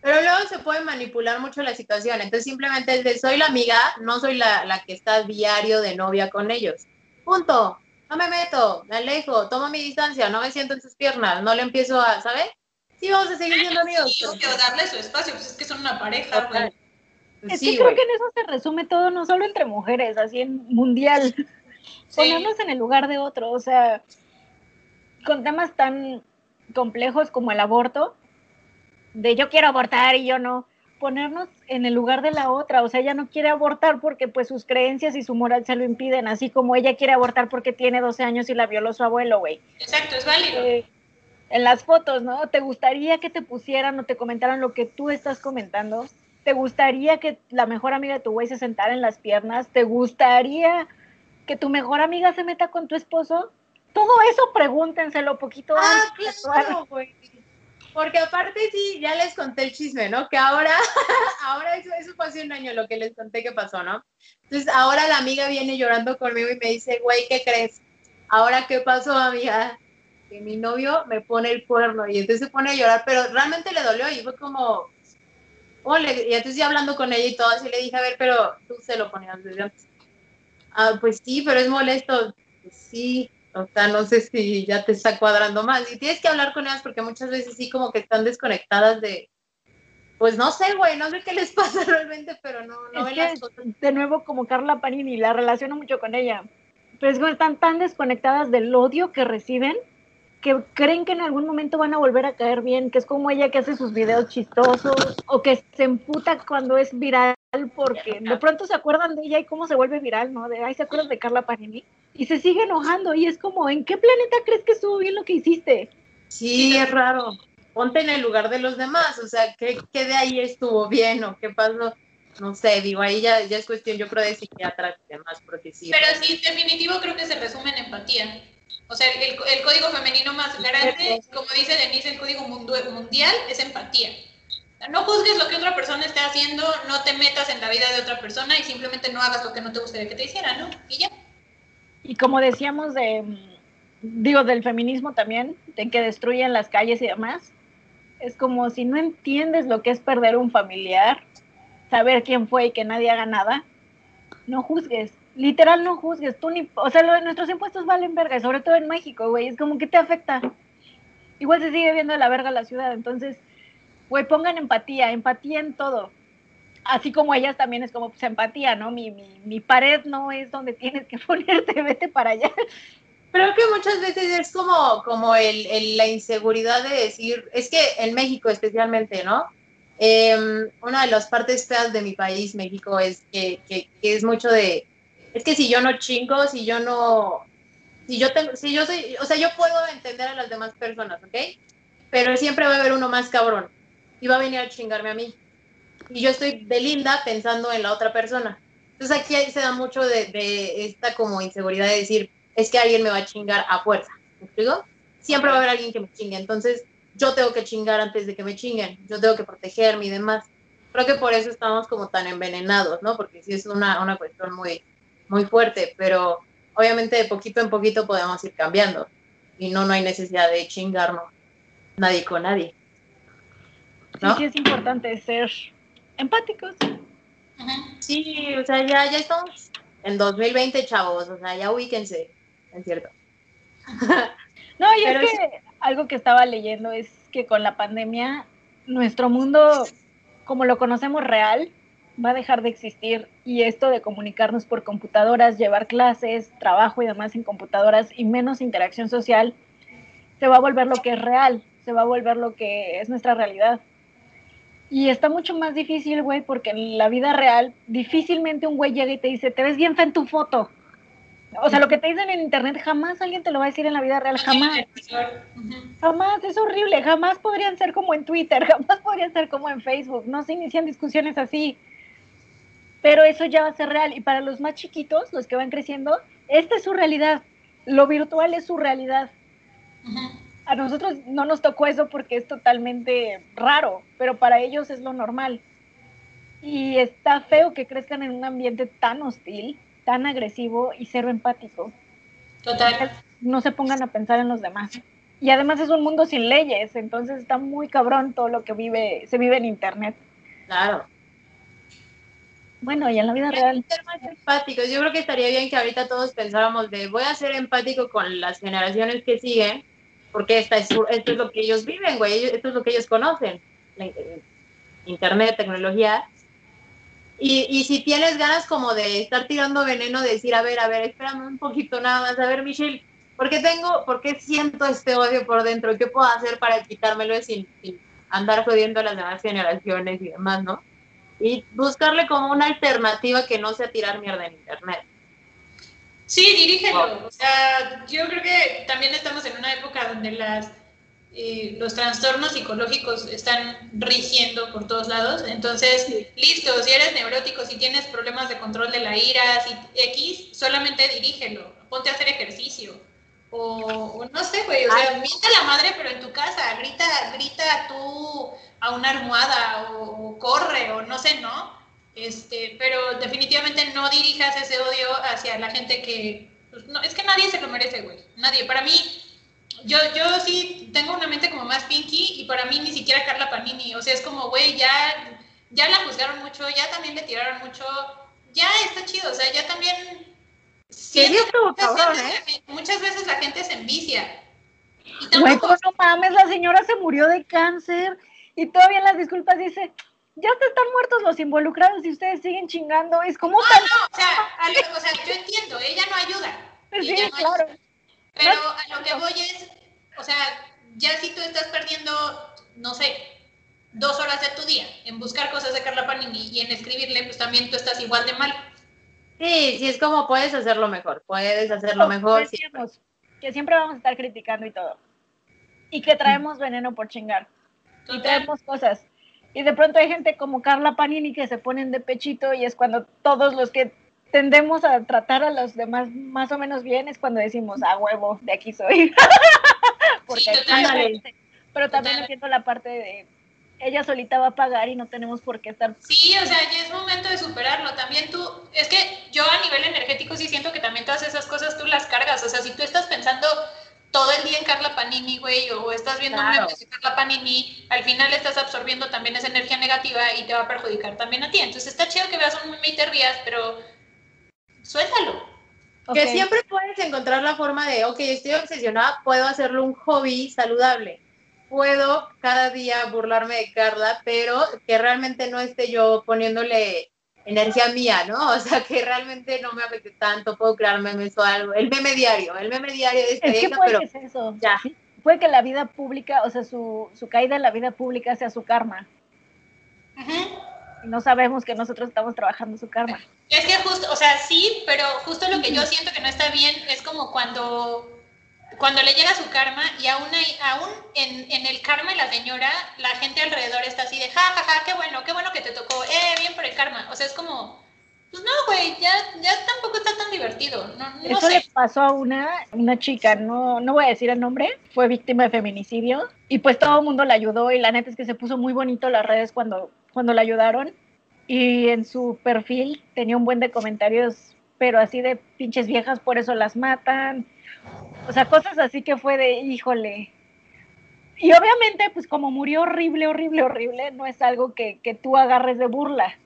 Pero luego se puede manipular mucho la situación. Entonces simplemente es de soy la amiga, no soy la, la que está diario de novia con ellos. Punto. No me meto, me alejo, tomo mi distancia, no me siento en sus piernas, no le empiezo a, ¿sabes? Sí, vamos a seguir siendo amigos. Sí, pero- darle su espacio, pues es que son una pareja, güey. Pues Es sí, que creo que en eso se resume todo, no solo entre mujeres, así en mundial. Ponernos en el lugar de otro, o sea, con temas tan complejos como el aborto, de yo quiero abortar y yo no, ponernos en el lugar de la otra, o sea, ella no quiere abortar porque pues sus creencias y su moral se lo impiden, así como ella quiere abortar porque tiene 12 años y la violó su abuelo, güey. Exacto, es válido. Eh, en las fotos, ¿no? ¿Te gustaría que te pusieran o te comentaran lo que tú estás comentando? ¿Te gustaría que la mejor amiga de tu güey se sentara en las piernas? ¿Te gustaría que tu mejor amiga se meta con tu esposo? Todo eso pregúntenselo poquito Ah, antes claro, güey. Porque aparte sí, ya les conté el chisme, ¿no? Que ahora, ahora eso, eso fue hace un año lo que les conté que pasó, ¿no? Entonces ahora la amiga viene llorando conmigo y me dice, güey, ¿qué crees? Ahora, ¿qué pasó, amiga? Que mi novio me pone el cuerno y entonces se pone a llorar, pero realmente le dolió y fue como, ole, y entonces ya hablando con ella y todo así le dije, a ver, pero tú se lo ponías desde antes. Ah, pues sí, pero es molesto. Pues sí, o sea, no sé si ya te está cuadrando más. Y tienes que hablar con ellas porque muchas veces sí como que están desconectadas de, pues no sé, güey, no sé qué les pasa realmente, pero no, no Es ven que, las cosas. de nuevo, como Carla Panini, la relaciono mucho con ella. Pero es que están tan desconectadas del odio que reciben que creen que en algún momento van a volver a caer bien, que es como ella que hace sus videos chistosos o que se emputa cuando es viral porque de pronto se acuerdan de ella y cómo se vuelve viral, ¿no? De, ay, ¿se acuerdan de Carla Panini? Y se sigue enojando y es como, ¿en qué planeta crees que estuvo bien lo que hiciste? Sí, es raro. Ponte en el lugar de los demás, o sea, ¿qué, qué de ahí estuvo bien o qué pasó? No sé, digo, ahí ya, ya es cuestión, yo creo, de psiquiatras y demás, porque sí. Pero sí, definitivo creo que se resume en empatía. O sea, el, el código femenino más grande, como dice Denise, el código mundial es empatía. No juzgues lo que otra persona esté haciendo, no te metas en la vida de otra persona y simplemente no hagas lo que no te gustaría que te hicieran, ¿no? Y ya. Y como decíamos de, digo, del feminismo también, de que destruyen las calles y demás, es como si no entiendes lo que es perder un familiar, saber quién fue y que nadie haga nada, no juzgues. Literal, no juzgues. Tú ni, o sea, de nuestros impuestos valen verga, sobre todo en México, güey. Es como que te afecta. Igual se sigue viendo la verga la ciudad, entonces güey, pongan empatía, empatía en todo. Así como ellas también es como pues, empatía, ¿no? Mi, mi, pared no es donde tienes que ponerte, vete para allá. Creo que muchas veces es como, como el, la inseguridad de decir, es que en México especialmente, ¿no? Eh, una de las partes feas de mi país, México, es que, que, que, es mucho de, es que si yo no chingo, si yo no, si yo tengo, si yo soy, o sea, yo puedo entender a las demás personas, ¿ok? Pero siempre va a haber uno más cabrón y va a venir a chingarme a mí. Y yo estoy de linda pensando en la otra persona. Entonces aquí se da mucho de, de esta como inseguridad de decir, es que alguien me va a chingar a fuerza. ¿Me explico? Siempre va a haber alguien que me chingue. Entonces yo tengo que chingar antes de que me chinguen. Yo tengo que protegerme y demás. Creo que por eso estamos como tan envenenados, ¿no? Porque sí es una, una cuestión muy, muy fuerte, pero obviamente de poquito en poquito podemos ir cambiando. Y no, no hay necesidad de chingarnos nadie con nadie. ¿no? Sí, sí es importante ser empáticos. Sí, o sea, ya, ya estamos en 2020, chavos, o sea, ya ubíquense, es cierto. no, y Pero es que es... algo que estaba leyendo es que con la pandemia nuestro mundo, como lo conocemos real, va a dejar de existir y esto de comunicarnos por computadoras, llevar clases, trabajo y demás en computadoras y menos interacción social, se va a volver lo que es real, se va a volver lo que es nuestra realidad. Y está mucho más difícil, güey, porque en la vida real difícilmente un güey llega y te dice, te ves bien fe en tu foto. O sea, lo que te dicen en internet jamás alguien te lo va a decir en la vida real, jamás. Jamás, es horrible, jamás podrían ser como en Twitter, jamás podrían ser como en Facebook, no se inician discusiones así. Pero eso ya va a ser real. Y para los más chiquitos, los que van creciendo, esta es su realidad. Lo virtual es su realidad. A nosotros no nos tocó eso porque es totalmente raro, pero para ellos es lo normal. Y está feo que crezcan en un ambiente tan hostil, tan agresivo y cero empático. Total. No se pongan a pensar en los demás. Y además es un mundo sin leyes, entonces está muy cabrón todo lo que vive, se vive en internet. Claro. Bueno, y en la vida real. Ser más empáticos. Yo creo que estaría bien que ahorita todos pensáramos de voy a ser empático con las generaciones que siguen porque esta es, esto es lo que ellos viven, güey, esto es lo que ellos conocen, internet, tecnología. Y, y, si tienes ganas como de estar tirando veneno, de decir, a ver, a ver, espérame un poquito nada más, a ver, Michelle, ¿por qué tengo, por qué siento este odio por dentro? ¿Qué puedo hacer para quitármelo sin, sin andar jodiendo a las demás generaciones y demás, no? Y buscarle como una alternativa que no sea tirar mierda en internet. Sí, dirígelo. O sea, yo creo que también estamos en una época donde las, eh, los trastornos psicológicos están rigiendo por todos lados. Entonces, listo, si eres neurótico, si tienes problemas de control de la ira, si X, solamente dirígelo. Ponte a hacer ejercicio. O, no sé, güey, o sea, miente a la madre, pero en tu casa, grita, grita tú a una almohada o, o corre o no sé, ¿no? Este, pero definitivamente no dirijas ese odio hacia la gente que... Pues, no, es que nadie se lo merece, güey. Nadie. Para mí, yo, yo sí tengo una mente como más pinky y para mí ni siquiera Carla Panini. O sea, es como, güey, ya, ya la juzgaron mucho, ya también le tiraron mucho. Ya está chido, o sea, ya también... Sí, muchas, cabrón, veces, ¿eh? muchas veces la gente se envicia. Güey, no mames, la señora se murió de cáncer y todavía en las disculpas dice, ya están muertos los involucrados y ustedes siguen chingando. Es como. No, tan... no, o sea, a o sea, yo entiendo, ella no ayuda. Sí, ella no claro. Ayuda. Pero no, a lo que voy es, o sea, ya si tú estás perdiendo, no sé, dos horas de tu día en buscar cosas de Carla Panini y en escribirle, pues también tú estás igual de mal. Sí, sí, es como puedes hacerlo mejor, puedes hacerlo no, mejor. Siempre. Que siempre vamos a estar criticando y todo. Y que traemos veneno por chingar. Total. Y traemos cosas. Y de pronto hay gente como Carla Panini que se ponen de pechito y es cuando todos los que tendemos a tratar a los demás más o menos bien es cuando decimos, ah, huevo, de aquí soy. Porque sí, total, pero también total. entiendo la parte de ella solita va a pagar y no tenemos por qué estar. Sí, o sea, ya es momento de superarlo. También tú, es que yo a nivel energético sí siento que también todas esas cosas tú las cargas. O sea, si tú estás pensando todo el día en Carla Panini, güey, o estás viendo Claro. memes de Carla Panini, al final estás absorbiendo también esa energía negativa y te va a perjudicar también a ti. Entonces está chido que veas un meme y te rías, pero suéltalo. Que siempre puedes encontrar la forma de, ok, estoy obsesionada, puedo hacerlo un hobby saludable. Puedo cada día burlarme de Carla, pero que realmente no esté yo poniéndole energía mía, ¿no? O sea, que realmente no me afecte tanto, puedo crear memes o algo. El meme diario, el meme diario de este Es que puede pero que sea eso. ya. Puede que la vida pública, o sea, su, su caída en la vida pública sea su karma. Ujú. Y no sabemos que nosotros estamos trabajando su karma. Es que justo, o sea, sí, pero justo lo que yo siento que no está bien es como cuando, cuando le llega su karma y aún, hay, aún en, en el karma de la señora, la gente alrededor está así de, ja, ja, ja, qué bueno, qué bueno que te tocó, eh, bien por el karma. O sea, es como, pues no, güey, ya, ya tampoco está tan divertido, no, no Eso sé. le pasó a una, una chica, no, no voy a decir el nombre, fue víctima de feminicidio y pues todo el mundo la ayudó y la neta es que se puso muy bonito las redes cuando, cuando la ayudaron y en su perfil tenía un buen de comentarios, pero así de pinches viejas, por eso las matan, o sea, cosas así que fue de, híjole. Y obviamente, pues como murió horrible, horrible, horrible, no es algo que, que tú agarres de burla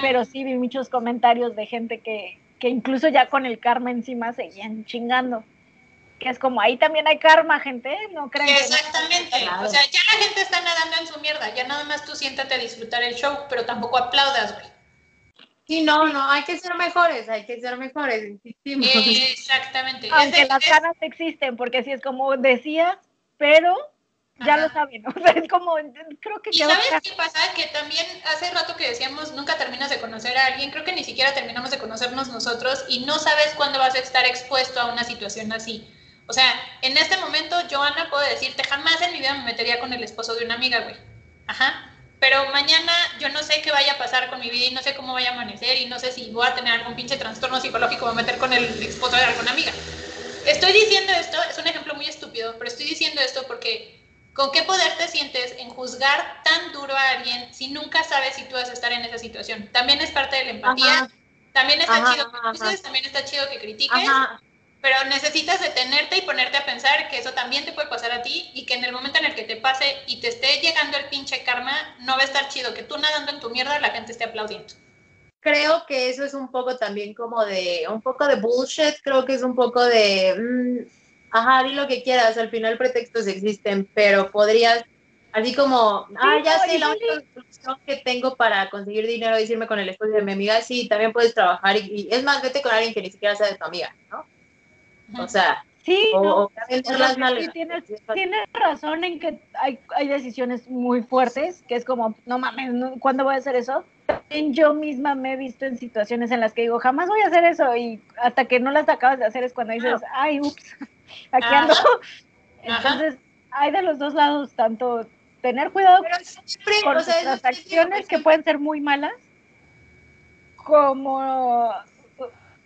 pero sí vi muchos comentarios de gente que, que incluso ya con el karma encima seguían chingando. Que es como, ahí también hay karma, gente, no que no. Exactamente, Claro. o sea, ya la gente está nadando en su mierda, ya nada más tú siéntate a disfrutar el show, pero tampoco aplaudas, güey. Sí, no, no, hay que ser mejores, hay que ser mejores, insistimos. Exactamente. Es Aunque de- las es- ganas existen, porque sí es como decías, pero ya Ajá. lo saben, o sea, es como, creo que Y sabes claro. qué pasa? Que también hace rato que decíamos, nunca terminas de conocer a alguien, creo que ni siquiera terminamos de conocernos nosotros y no sabes cuándo vas a estar expuesto a una situación así. O sea, en este momento, Joana, puedo decirte, jamás en mi vida me metería con el esposo de una amiga, güey. Ajá. Pero mañana yo no sé qué vaya a pasar con mi vida y no sé cómo vaya a amanecer y no sé si voy a tener algún pinche trastorno psicológico o me meter con el esposo de alguna amiga. Estoy diciendo esto, es un ejemplo muy estúpido, pero estoy diciendo esto porque ¿Con qué poder te sientes en juzgar tan duro a alguien si nunca sabes si tú vas a estar en esa situación? También es parte de la empatía. Ajá. También está Ajá, chido que juzgues, también está chido que critiques, Ajá, pero necesitas detenerte y ponerte a pensar que eso también te puede pasar a ti y que en el momento en el que te pase y te esté llegando el pinche karma, no va a estar chido que tú nadando en tu mierda la gente esté aplaudiendo. creo que eso es un poco también como de, un poco de bullshit, creo que es un poco de, mm, ajá, di lo que quieras, al final pretextos existen, pero podrías, así como, ah, ya no, sé, la sí. única solución que tengo para conseguir dinero es irme con el esposo de mi amiga, sí, también puedes trabajar, y, y es más, vete con alguien que ni siquiera sea de tu amiga, ¿no? O sea, Sí, o, no, o las sí tienes, razón en que hay, hay decisiones muy fuertes, que es como, no mames. ¿cuándo voy a hacer eso? También yo misma me he visto en situaciones en las que digo, jamás voy a hacer eso, y hasta que no las acabas de hacer es cuando dices, ay, ups, aquí Ajá. ando. Ajá. Entonces, hay de los dos lados, tanto tener cuidado siempre, con o sea, digo, acciones por que pueden ser muy malas, como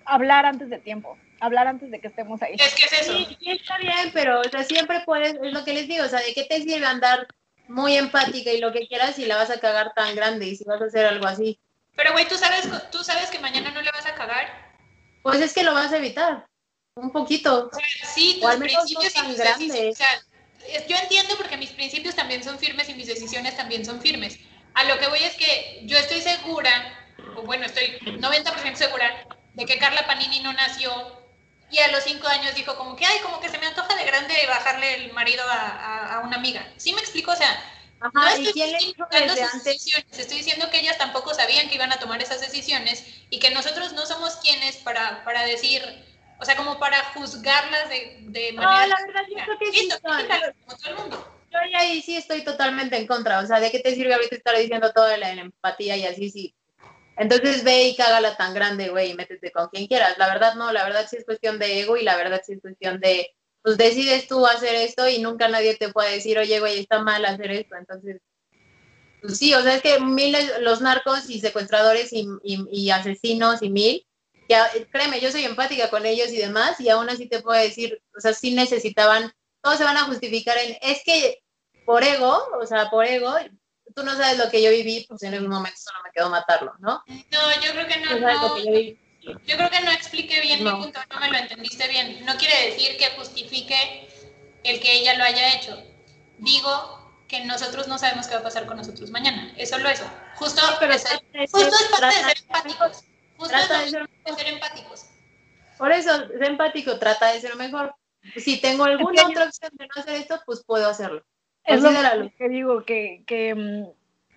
hablar antes de tiempo, hablar antes de que estemos ahí. Es que es eso. Sí, sí está bien, pero o sea, siempre puedes, es lo que les digo, o sea, ¿de qué te sirve andar muy empática y lo que quieras si la vas a cagar tan grande y si vas a hacer algo así? Pero güey, tú sabes, tú sabes que mañana no le vas a cagar. Pues es que lo vas a evitar, un poquito. O sea, sí, O tus al menos no principios y tan tus. O sea, yo entiendo porque mis principios también son firmes y mis decisiones también son firmes. A lo que voy es que yo estoy segura, o bueno, estoy 90% segura de que Carla Panini no nació y a los cinco años dijo como que, ay, como que se me antoja de grande bajarle el marido a, a- a una amiga. ¿Sí me explico? O sea, no Ajá, ¿y estoy criticando sus antes? decisiones, estoy diciendo que ellas tampoco sabían que iban a tomar esas decisiones y que nosotros no somos quienes para, para decir, o sea, como para juzgarlas de, de No, manera... la verdad, yo creo que sí como todo el mundo. Yo ahí- sí estoy totalmente en contra, o sea, ¿de qué te sirve ahorita estar diciendo todo de la empatía y así sí? Entonces ve y cágala tan grande, güey, y métete con quien quieras. La verdad no, la verdad sí es cuestión de ego y la verdad sí es cuestión de, pues decides tú hacer esto y nunca nadie te puede decir, oye, güey, está mal hacer esto. Entonces, pues sí, o sea, es que miles, los narcos y secuestradores y, y- y asesinos y mil, que créeme, yo soy empática con ellos y demás, y aún así te puedo decir, o sea, sí necesitaban, todos se van a justificar en, es que por ego, o sea, por ego, tú no sabes lo que yo viví, pues en un momento solo me quedó matarlo, ¿no? No, yo creo que no. Tú sabes no. lo que yo viví. Yo creo que no expliqué bien No. mi punto, no me lo entendiste bien. No quiere decir que justifique el que ella lo haya hecho. Digo que nosotros no sabemos qué va a pasar con nosotros mañana. Es solo eso. Justo, pero es, justo ser- es parte de ser empáticos. Justo trata de es ser lo de ser empáticos. Por eso, sé empático, trata de ser mejor. Si tengo alguna Es otra opción de no hacer esto, pues puedo hacerlo. Es lo que digo, que, que mm,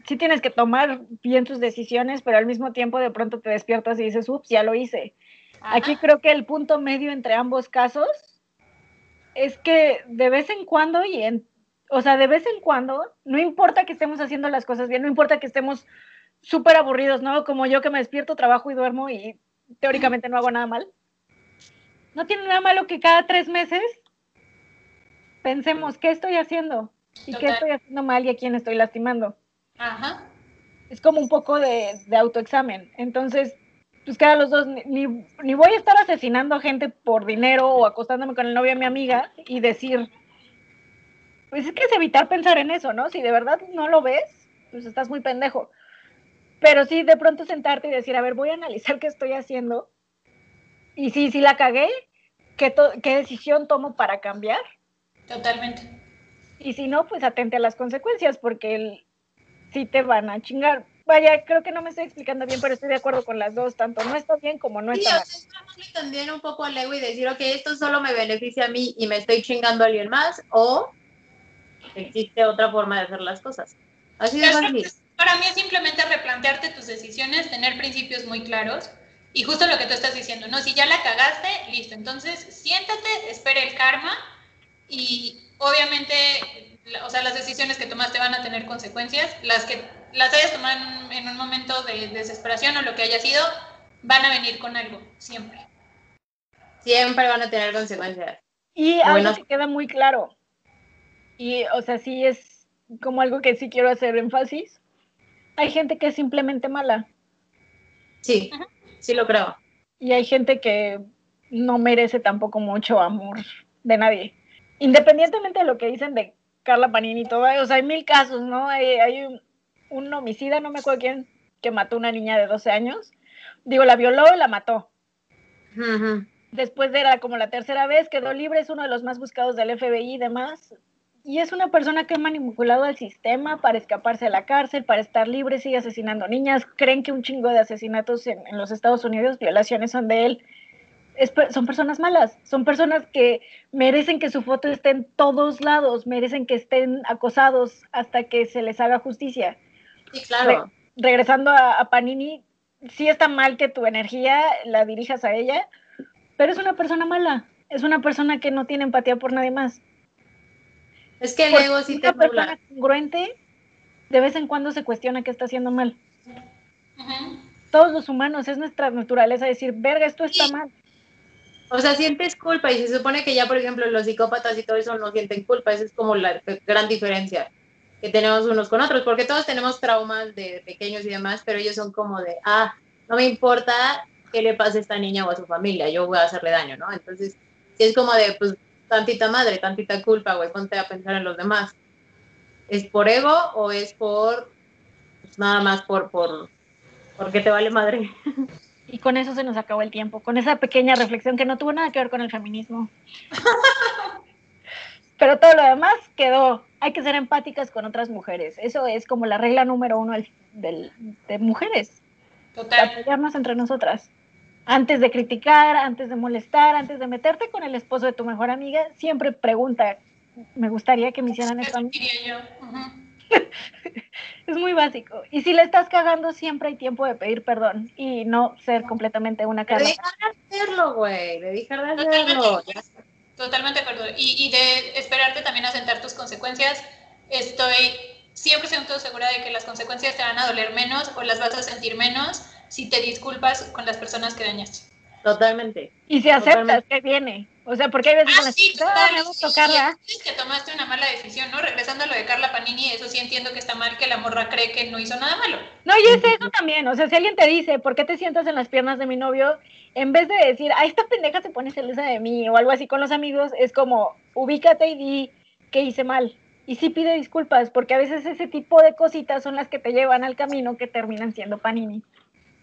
sí tienes que tomar bien tus decisiones, pero al mismo tiempo de pronto te despiertas y dices, ups, ya lo hice. Ajá. Aquí creo que el punto medio entre ambos casos es que de vez en cuando y en, o sea, de vez en cuando, no importa que estemos haciendo las cosas bien, no importa que estemos súper aburridos, ¿no? Como yo que me despierto, trabajo y duermo y teóricamente no hago nada mal. No tiene nada malo que cada tres meses pensemos, ¿qué estoy haciendo? ¿Y qué estoy haciendo mal y a quién estoy lastimando? Ajá. es como un poco de, de autoexamen. Entonces, pues cada los dos, ni, ni- voy a estar asesinando a gente por dinero o acostándome con el novio de mi amiga y decir, pues es que es evitar pensar en eso, ¿no? Si de verdad no lo ves, pues estás muy pendejo. Pero sí, de pronto sentarte y decir, a ver, voy a analizar qué estoy haciendo. Y si, si la cagué, ¿qué, ¿qué decisión tomo para cambiar? Totalmente. Y si no, pues atente a las consecuencias, porque el, sí te van a chingar. Vaya, creo que no me estoy explicando bien, pero estoy de acuerdo con las dos, tanto no está bien como no Sí, está o sea, también un poco al ego y decir, ok, esto solo me beneficia a mí y me estoy chingando a alguien más, o existe otra forma de hacer las cosas. Así de fácil. Para mí es simplemente replantearte tus decisiones, tener principios muy claros y justo lo que tú estás diciendo, ¿no? Si ya la cagaste, listo. Entonces, siéntate, espera el karma y obviamente, o sea, las decisiones que tomaste van a tener consecuencias. Las que las hayas tomado en un, en un momento de desesperación o lo que haya sido, van a venir con algo, siempre. Siempre van a tener consecuencias. Y Bueno. algo que queda muy claro, y o sea, sí es como algo que sí quiero hacer énfasis, hay gente que es simplemente mala Sí, sí lo creo. y hay gente que no merece tampoco mucho amor de nadie. Independientemente de lo que dicen de Carla Panini y todo, o sea, hay mil casos, ¿no? Hay, hay un, un homicida, no me acuerdo quién, que mató a una niña de 12 años. Digo, la violó y la mató. Ujú. Después de era como la tercera vez, quedó libre, es uno de los más buscados del FBI y demás. Y es una persona que ha manipulado al sistema para escaparse de la cárcel, para estar libre, sigue asesinando niñas. Creen que un chingo de asesinatos en, en los Estados Unidos, violaciones son de él. Es son personas malas, son personas que merecen que su foto esté en todos lados, merecen que estén acosados hasta que se les haga justicia Sí, claro. regresando a, a Panini, sí está mal que tu energía la dirijas a ella, pero es una persona mala, es una persona que no tiene empatía por nadie más. Es que el ego sí te una persona congruente de vez en cuando se cuestiona qué está haciendo mal. Todos los humanos es nuestra naturaleza decir, verga, esto está mal. O sea, sientes culpa y se supone que ya, por ejemplo, los psicópatas y todo eso no sienten culpa. Esa es como la gran diferencia que tenemos unos con otros, porque todos tenemos traumas de pequeños y demás, pero ellos son como de, ah, no me importa qué le pase a esta niña o a su familia, yo voy a hacerle daño, ¿no? Entonces, sí es como de, pues, tantita madre, tantita culpa, güey, ponte a pensar en los demás. ¿Es por ego o es por, pues, nada más por, por, porque te vale madre? Y con eso se nos acabó el tiempo, con esa pequeña reflexión que no tuvo nada que ver con el feminismo. Pero todo lo demás quedó. Hay que ser empáticas con otras mujeres. Eso es como la regla número uno del- del- de mujeres. Total. apoyarnos entre nosotras. Antes de criticar, antes de molestar, antes de meterte con el esposo de tu mejor amiga, siempre pregunta, me gustaría que me hicieran esto a mí. Ujú. Es muy básico. Y si le estás cagando, siempre hay tiempo de pedir perdón y no ser completamente una De cara. dejar de hacerlo, güey, de dejar de hacerlo. Totalmente. Totalmente de acuerdo. Y, y de esperarte también a sentar tus consecuencias. Estoy 100% segura de que las consecuencias te van a doler menos o las vas a sentir menos si te disculpas con las personas que dañaste. Totalmente. Y si aceptas Totalmente. que viene. O sea, porque hay veces Ah, en las sí, "Ah, a tocarla". que tomaste una mala decisión, ¿no? Regresando a lo de Carla Panini, eso sí entiendo que está mal que la morra cree que no hizo nada malo. No, y es eso también. O sea, si alguien te dice, ¿por qué te sientas en las piernas de mi novio? En vez de decir, ay, esta pendeja se pone celosa de mí o algo así con los amigos, es como, ubícate y di que hice mal. y sí pide disculpas, porque a veces ese tipo de cositas son las que te llevan al camino que terminan siendo panini.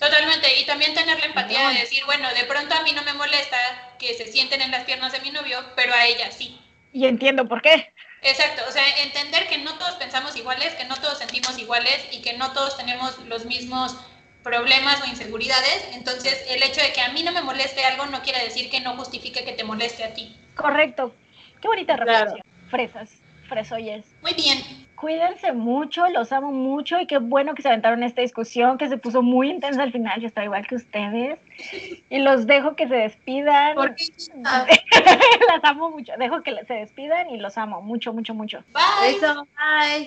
Totalmente, y también tener la empatía de decir, bueno, de pronto a mí no me molesta que se sienten en las piernas de mi novio, pero a ella sí. Y entiendo por qué. Exacto, o sea, entender que no todos pensamos iguales, que no todos sentimos iguales y que no todos tenemos los mismos problemas o inseguridades. Entonces, el hecho de que a mí no me moleste algo no quiere decir que no justifique que te moleste a ti. Correcto. Qué bonita reflexión. Fresas, fresoyes. Muy bien. Cuídense mucho, los amo mucho y qué bueno que se aventaron esta discusión que se puso muy intensa al final. Yo estoy igual que ustedes. Y los dejo que se despidan. Las amo mucho. Dejo que se despidan y los amo mucho, mucho, mucho. Bye. Eso, bye.